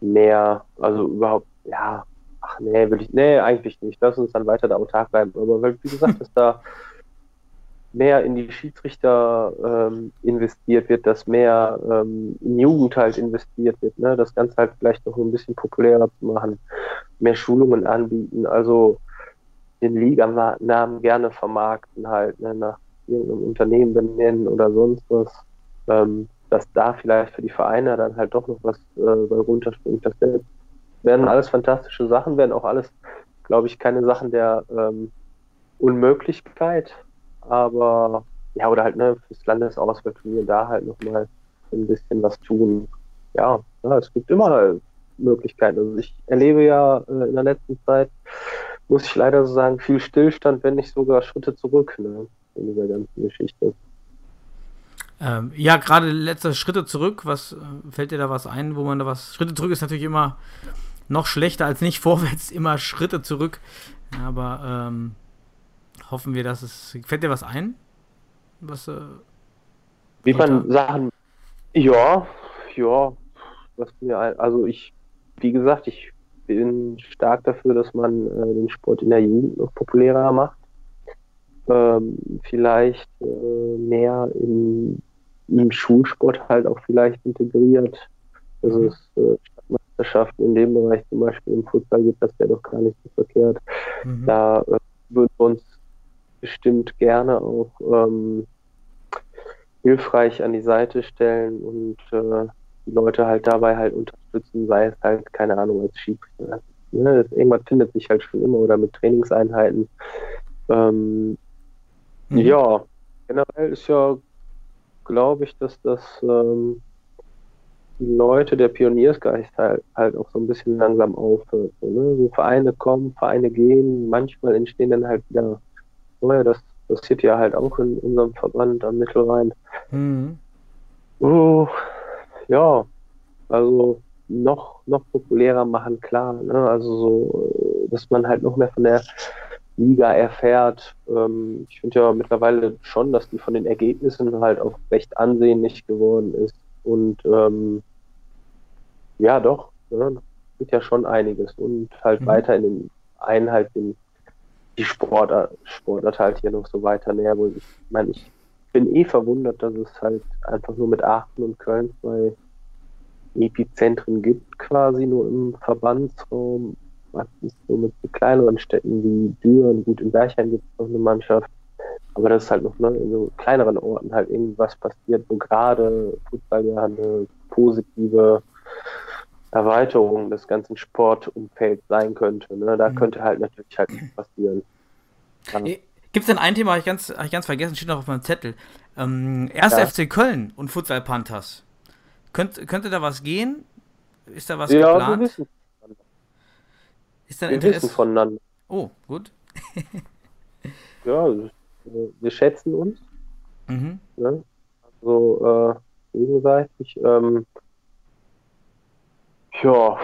mehr, also überhaupt, ja, ach nee, will ich, nee, eigentlich nicht. Lass uns dann weiter da autark bleiben. Aber weil, wie gesagt, dass da mehr in die Schiedsrichter ähm, investiert wird, dass mehr ähm, in Jugend halt investiert wird, ne? das Ganze halt vielleicht noch ein bisschen populärer zu machen, mehr Schulungen anbieten, also den Liganamen gerne vermarkten halt, ne? nach irgendeinem Unternehmen benennen oder sonst was. Ähm, dass da vielleicht für die Vereine dann halt doch noch was äh, runterspringt. Das werden alles fantastische Sachen, werden auch alles, glaube ich, keine Sachen der ähm, Unmöglichkeit, aber ja, oder halt ne, fürs Landesauswahlturnier da halt nochmal ein bisschen was tun. Ja, ja, es gibt immer Möglichkeiten. Also ich erlebe ja äh, in der letzten Zeit, muss ich leider so sagen, viel Stillstand, wenn nicht sogar Schritte zurück ne, in dieser ganzen Geschichte. Ähm, ja, gerade letzte Schritte zurück. Was äh, fällt dir da was ein, wo man da was. Schritte zurück ist natürlich immer noch schlechter als nicht vorwärts, immer Schritte zurück. Aber ähm, hoffen wir, dass es. Fällt dir was ein? Was. Äh, Wie man Sachen. Ja, ja. Was mir also ich, wie gesagt, ich bin stark dafür, dass man äh, den Sport in der Jugend noch populärer macht. Ähm, vielleicht äh, mehr in im Schulsport halt auch vielleicht integriert. Mhm. es äh, Stadtmeisterschaften in dem Bereich zum Beispiel im Fußball gibt, das wäre doch gar nicht so verkehrt. Mhm. Da äh, würden wir uns bestimmt gerne auch ähm, hilfreich an die Seite stellen und äh, die Leute halt dabei halt unterstützen, sei es halt, keine Ahnung, als Schiedsrichter. Ne, irgendwas findet sich halt schon immer oder mit Trainingseinheiten. Ähm, mhm. Ja, generell ist ja glaube ich, dass das ähm, die Leute, der Pioniersgeist halt, halt auch so ein bisschen langsam aufhört. So, ne? so Vereine kommen, Vereine gehen, manchmal entstehen dann halt wieder neue, das passiert ja halt auch in unserem Verband am Mittelrhein. Mhm. Oh, ja, also noch, noch populärer machen, klar. Ne? Also so, dass man halt noch mehr von der Liga erfährt. Ähm, ich finde ja mittlerweile schon, dass die von den Ergebnissen halt auch recht ansehnlich geworden ist. Und ähm, ja, doch, ja, gibt ja schon einiges. Und halt mhm. weiter in den einen halt den, die Sportart, Sportart halt hier noch so weiter näher. Wo ich meine, ich bin eh verwundert, dass es halt einfach nur mit Aachen und Köln zwei Epizentren gibt, quasi nur im Verbandsraum was ist so mit so kleineren Städten wie Düren, gut, in Berchheim gibt es noch eine Mannschaft, aber das ist halt noch ne, in so kleineren Orten halt irgendwas passiert, wo gerade Fußball ja eine positive Erweiterung des ganzen Sportumfelds sein könnte. Ne? Da mhm. könnte halt natürlich halt passieren. Ja. Gibt es denn ein Thema, habe ich, ganz, hab ich ganz vergessen, steht noch auf meinem Zettel. Ähm, erst ja. FC Köln und Futsal Panthers. Könnt, könnte da was gehen? Ist da was ja, geplant? Wir wissen ist dein wir Interesse? wissen voneinander. Oh, gut. ja, wir schätzen uns. Mhm. Ne? Also äh, gegenseitig. Ähm, ja,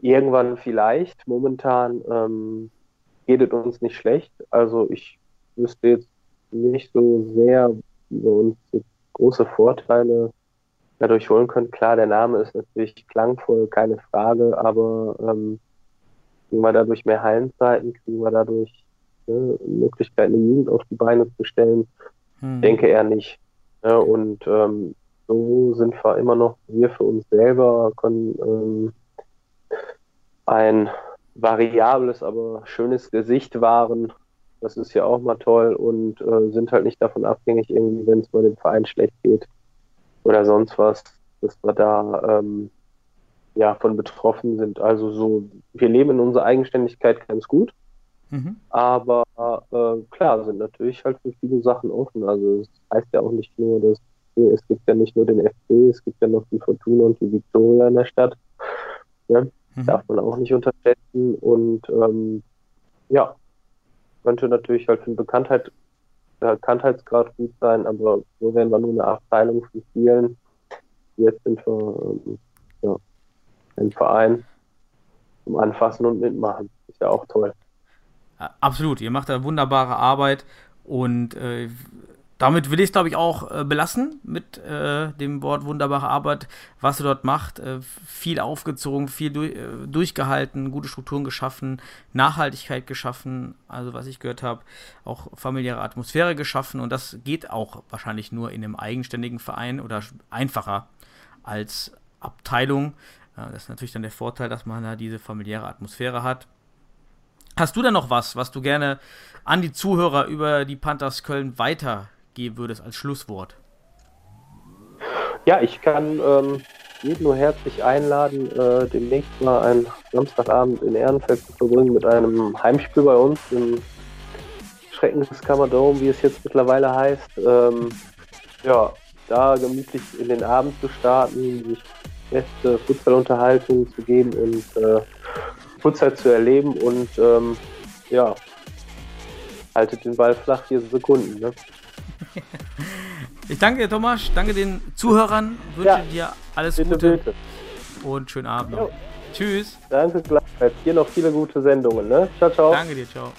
irgendwann vielleicht. Momentan ähm, geht es uns nicht schlecht. Also ich wüsste jetzt nicht so sehr, wie wir uns große Vorteile dadurch holen können. Klar, der Name ist natürlich klangvoll, keine Frage, aber ähm, kriegen wir dadurch mehr Hallenzeiten, kriegen wir dadurch ne, Möglichkeiten, eine Jugend auf die Beine zu stellen? Hm. denke eher nicht. Ne? Und ähm, so sind wir immer noch wir für uns selber, können ähm, ein variables, aber schönes Gesicht wahren. Das ist ja auch mal toll und äh, sind halt nicht davon abhängig, irgendwie, wenn es mal dem Verein schlecht geht oder sonst was, dass wir da ähm, ja von betroffen sind. Also so, wir leben in unserer Eigenständigkeit ganz gut. Mhm. Aber äh, klar, sind natürlich halt für viele Sachen offen. Also es heißt ja auch nicht nur, dass es gibt ja nicht nur den FC, es gibt ja noch die Fortuna und die Victoria in der Stadt. Ja, Mhm. darf man auch nicht unterschätzen. Und ähm, ja, könnte natürlich halt für den Bekanntheit, äh, Bekanntheitsgrad gut sein, aber so wären wir nur eine Abteilung von vielen. Jetzt sind wir ähm, ja, ein Verein zum Anfassen und Mitmachen. Ist ja auch toll. Absolut, ihr macht da wunderbare Arbeit und äh, damit will ich es, glaube ich, auch äh, belassen mit äh, dem Wort wunderbare Arbeit, was ihr dort macht. Äh, viel aufgezogen, viel du äh, durchgehalten, gute Strukturen geschaffen, Nachhaltigkeit geschaffen, also was ich gehört habe, auch familiäre Atmosphäre geschaffen und das geht auch wahrscheinlich nur in einem eigenständigen Verein oder einfacher als Abteilung. Äh, das ist natürlich dann der Vorteil, dass man da diese familiäre Atmosphäre hat. Hast du denn noch was, was du gerne an die Zuhörer über die Panthers Köln weitergeben würdest als Schlusswort? Ja, ich kann ähm, jeden nur herzlich einladen, äh, demnächst mal einen Samstagabend in Ehrenfeld zu verbringen mit einem Heimspiel bei uns im Schreckenskammer Dome, wie es jetzt mittlerweile heißt. Ähm, ja, da gemütlich in den Abend zu starten, sich beste Fußballunterhaltung zu geben und äh, Futsal zu erleben und ähm, ja, haltet den Ball flach, vier Sekunden. Ne? Ich danke dir, Thomas, danke den Zuhörern, wünsche Ja, dir alles Bitte, Gute bitte. und schönen Abend. Jo. Tschüss. Danke gleichfalls. Hier noch viele gute Sendungen. Ne? Ciao, ciao. Danke dir, ciao.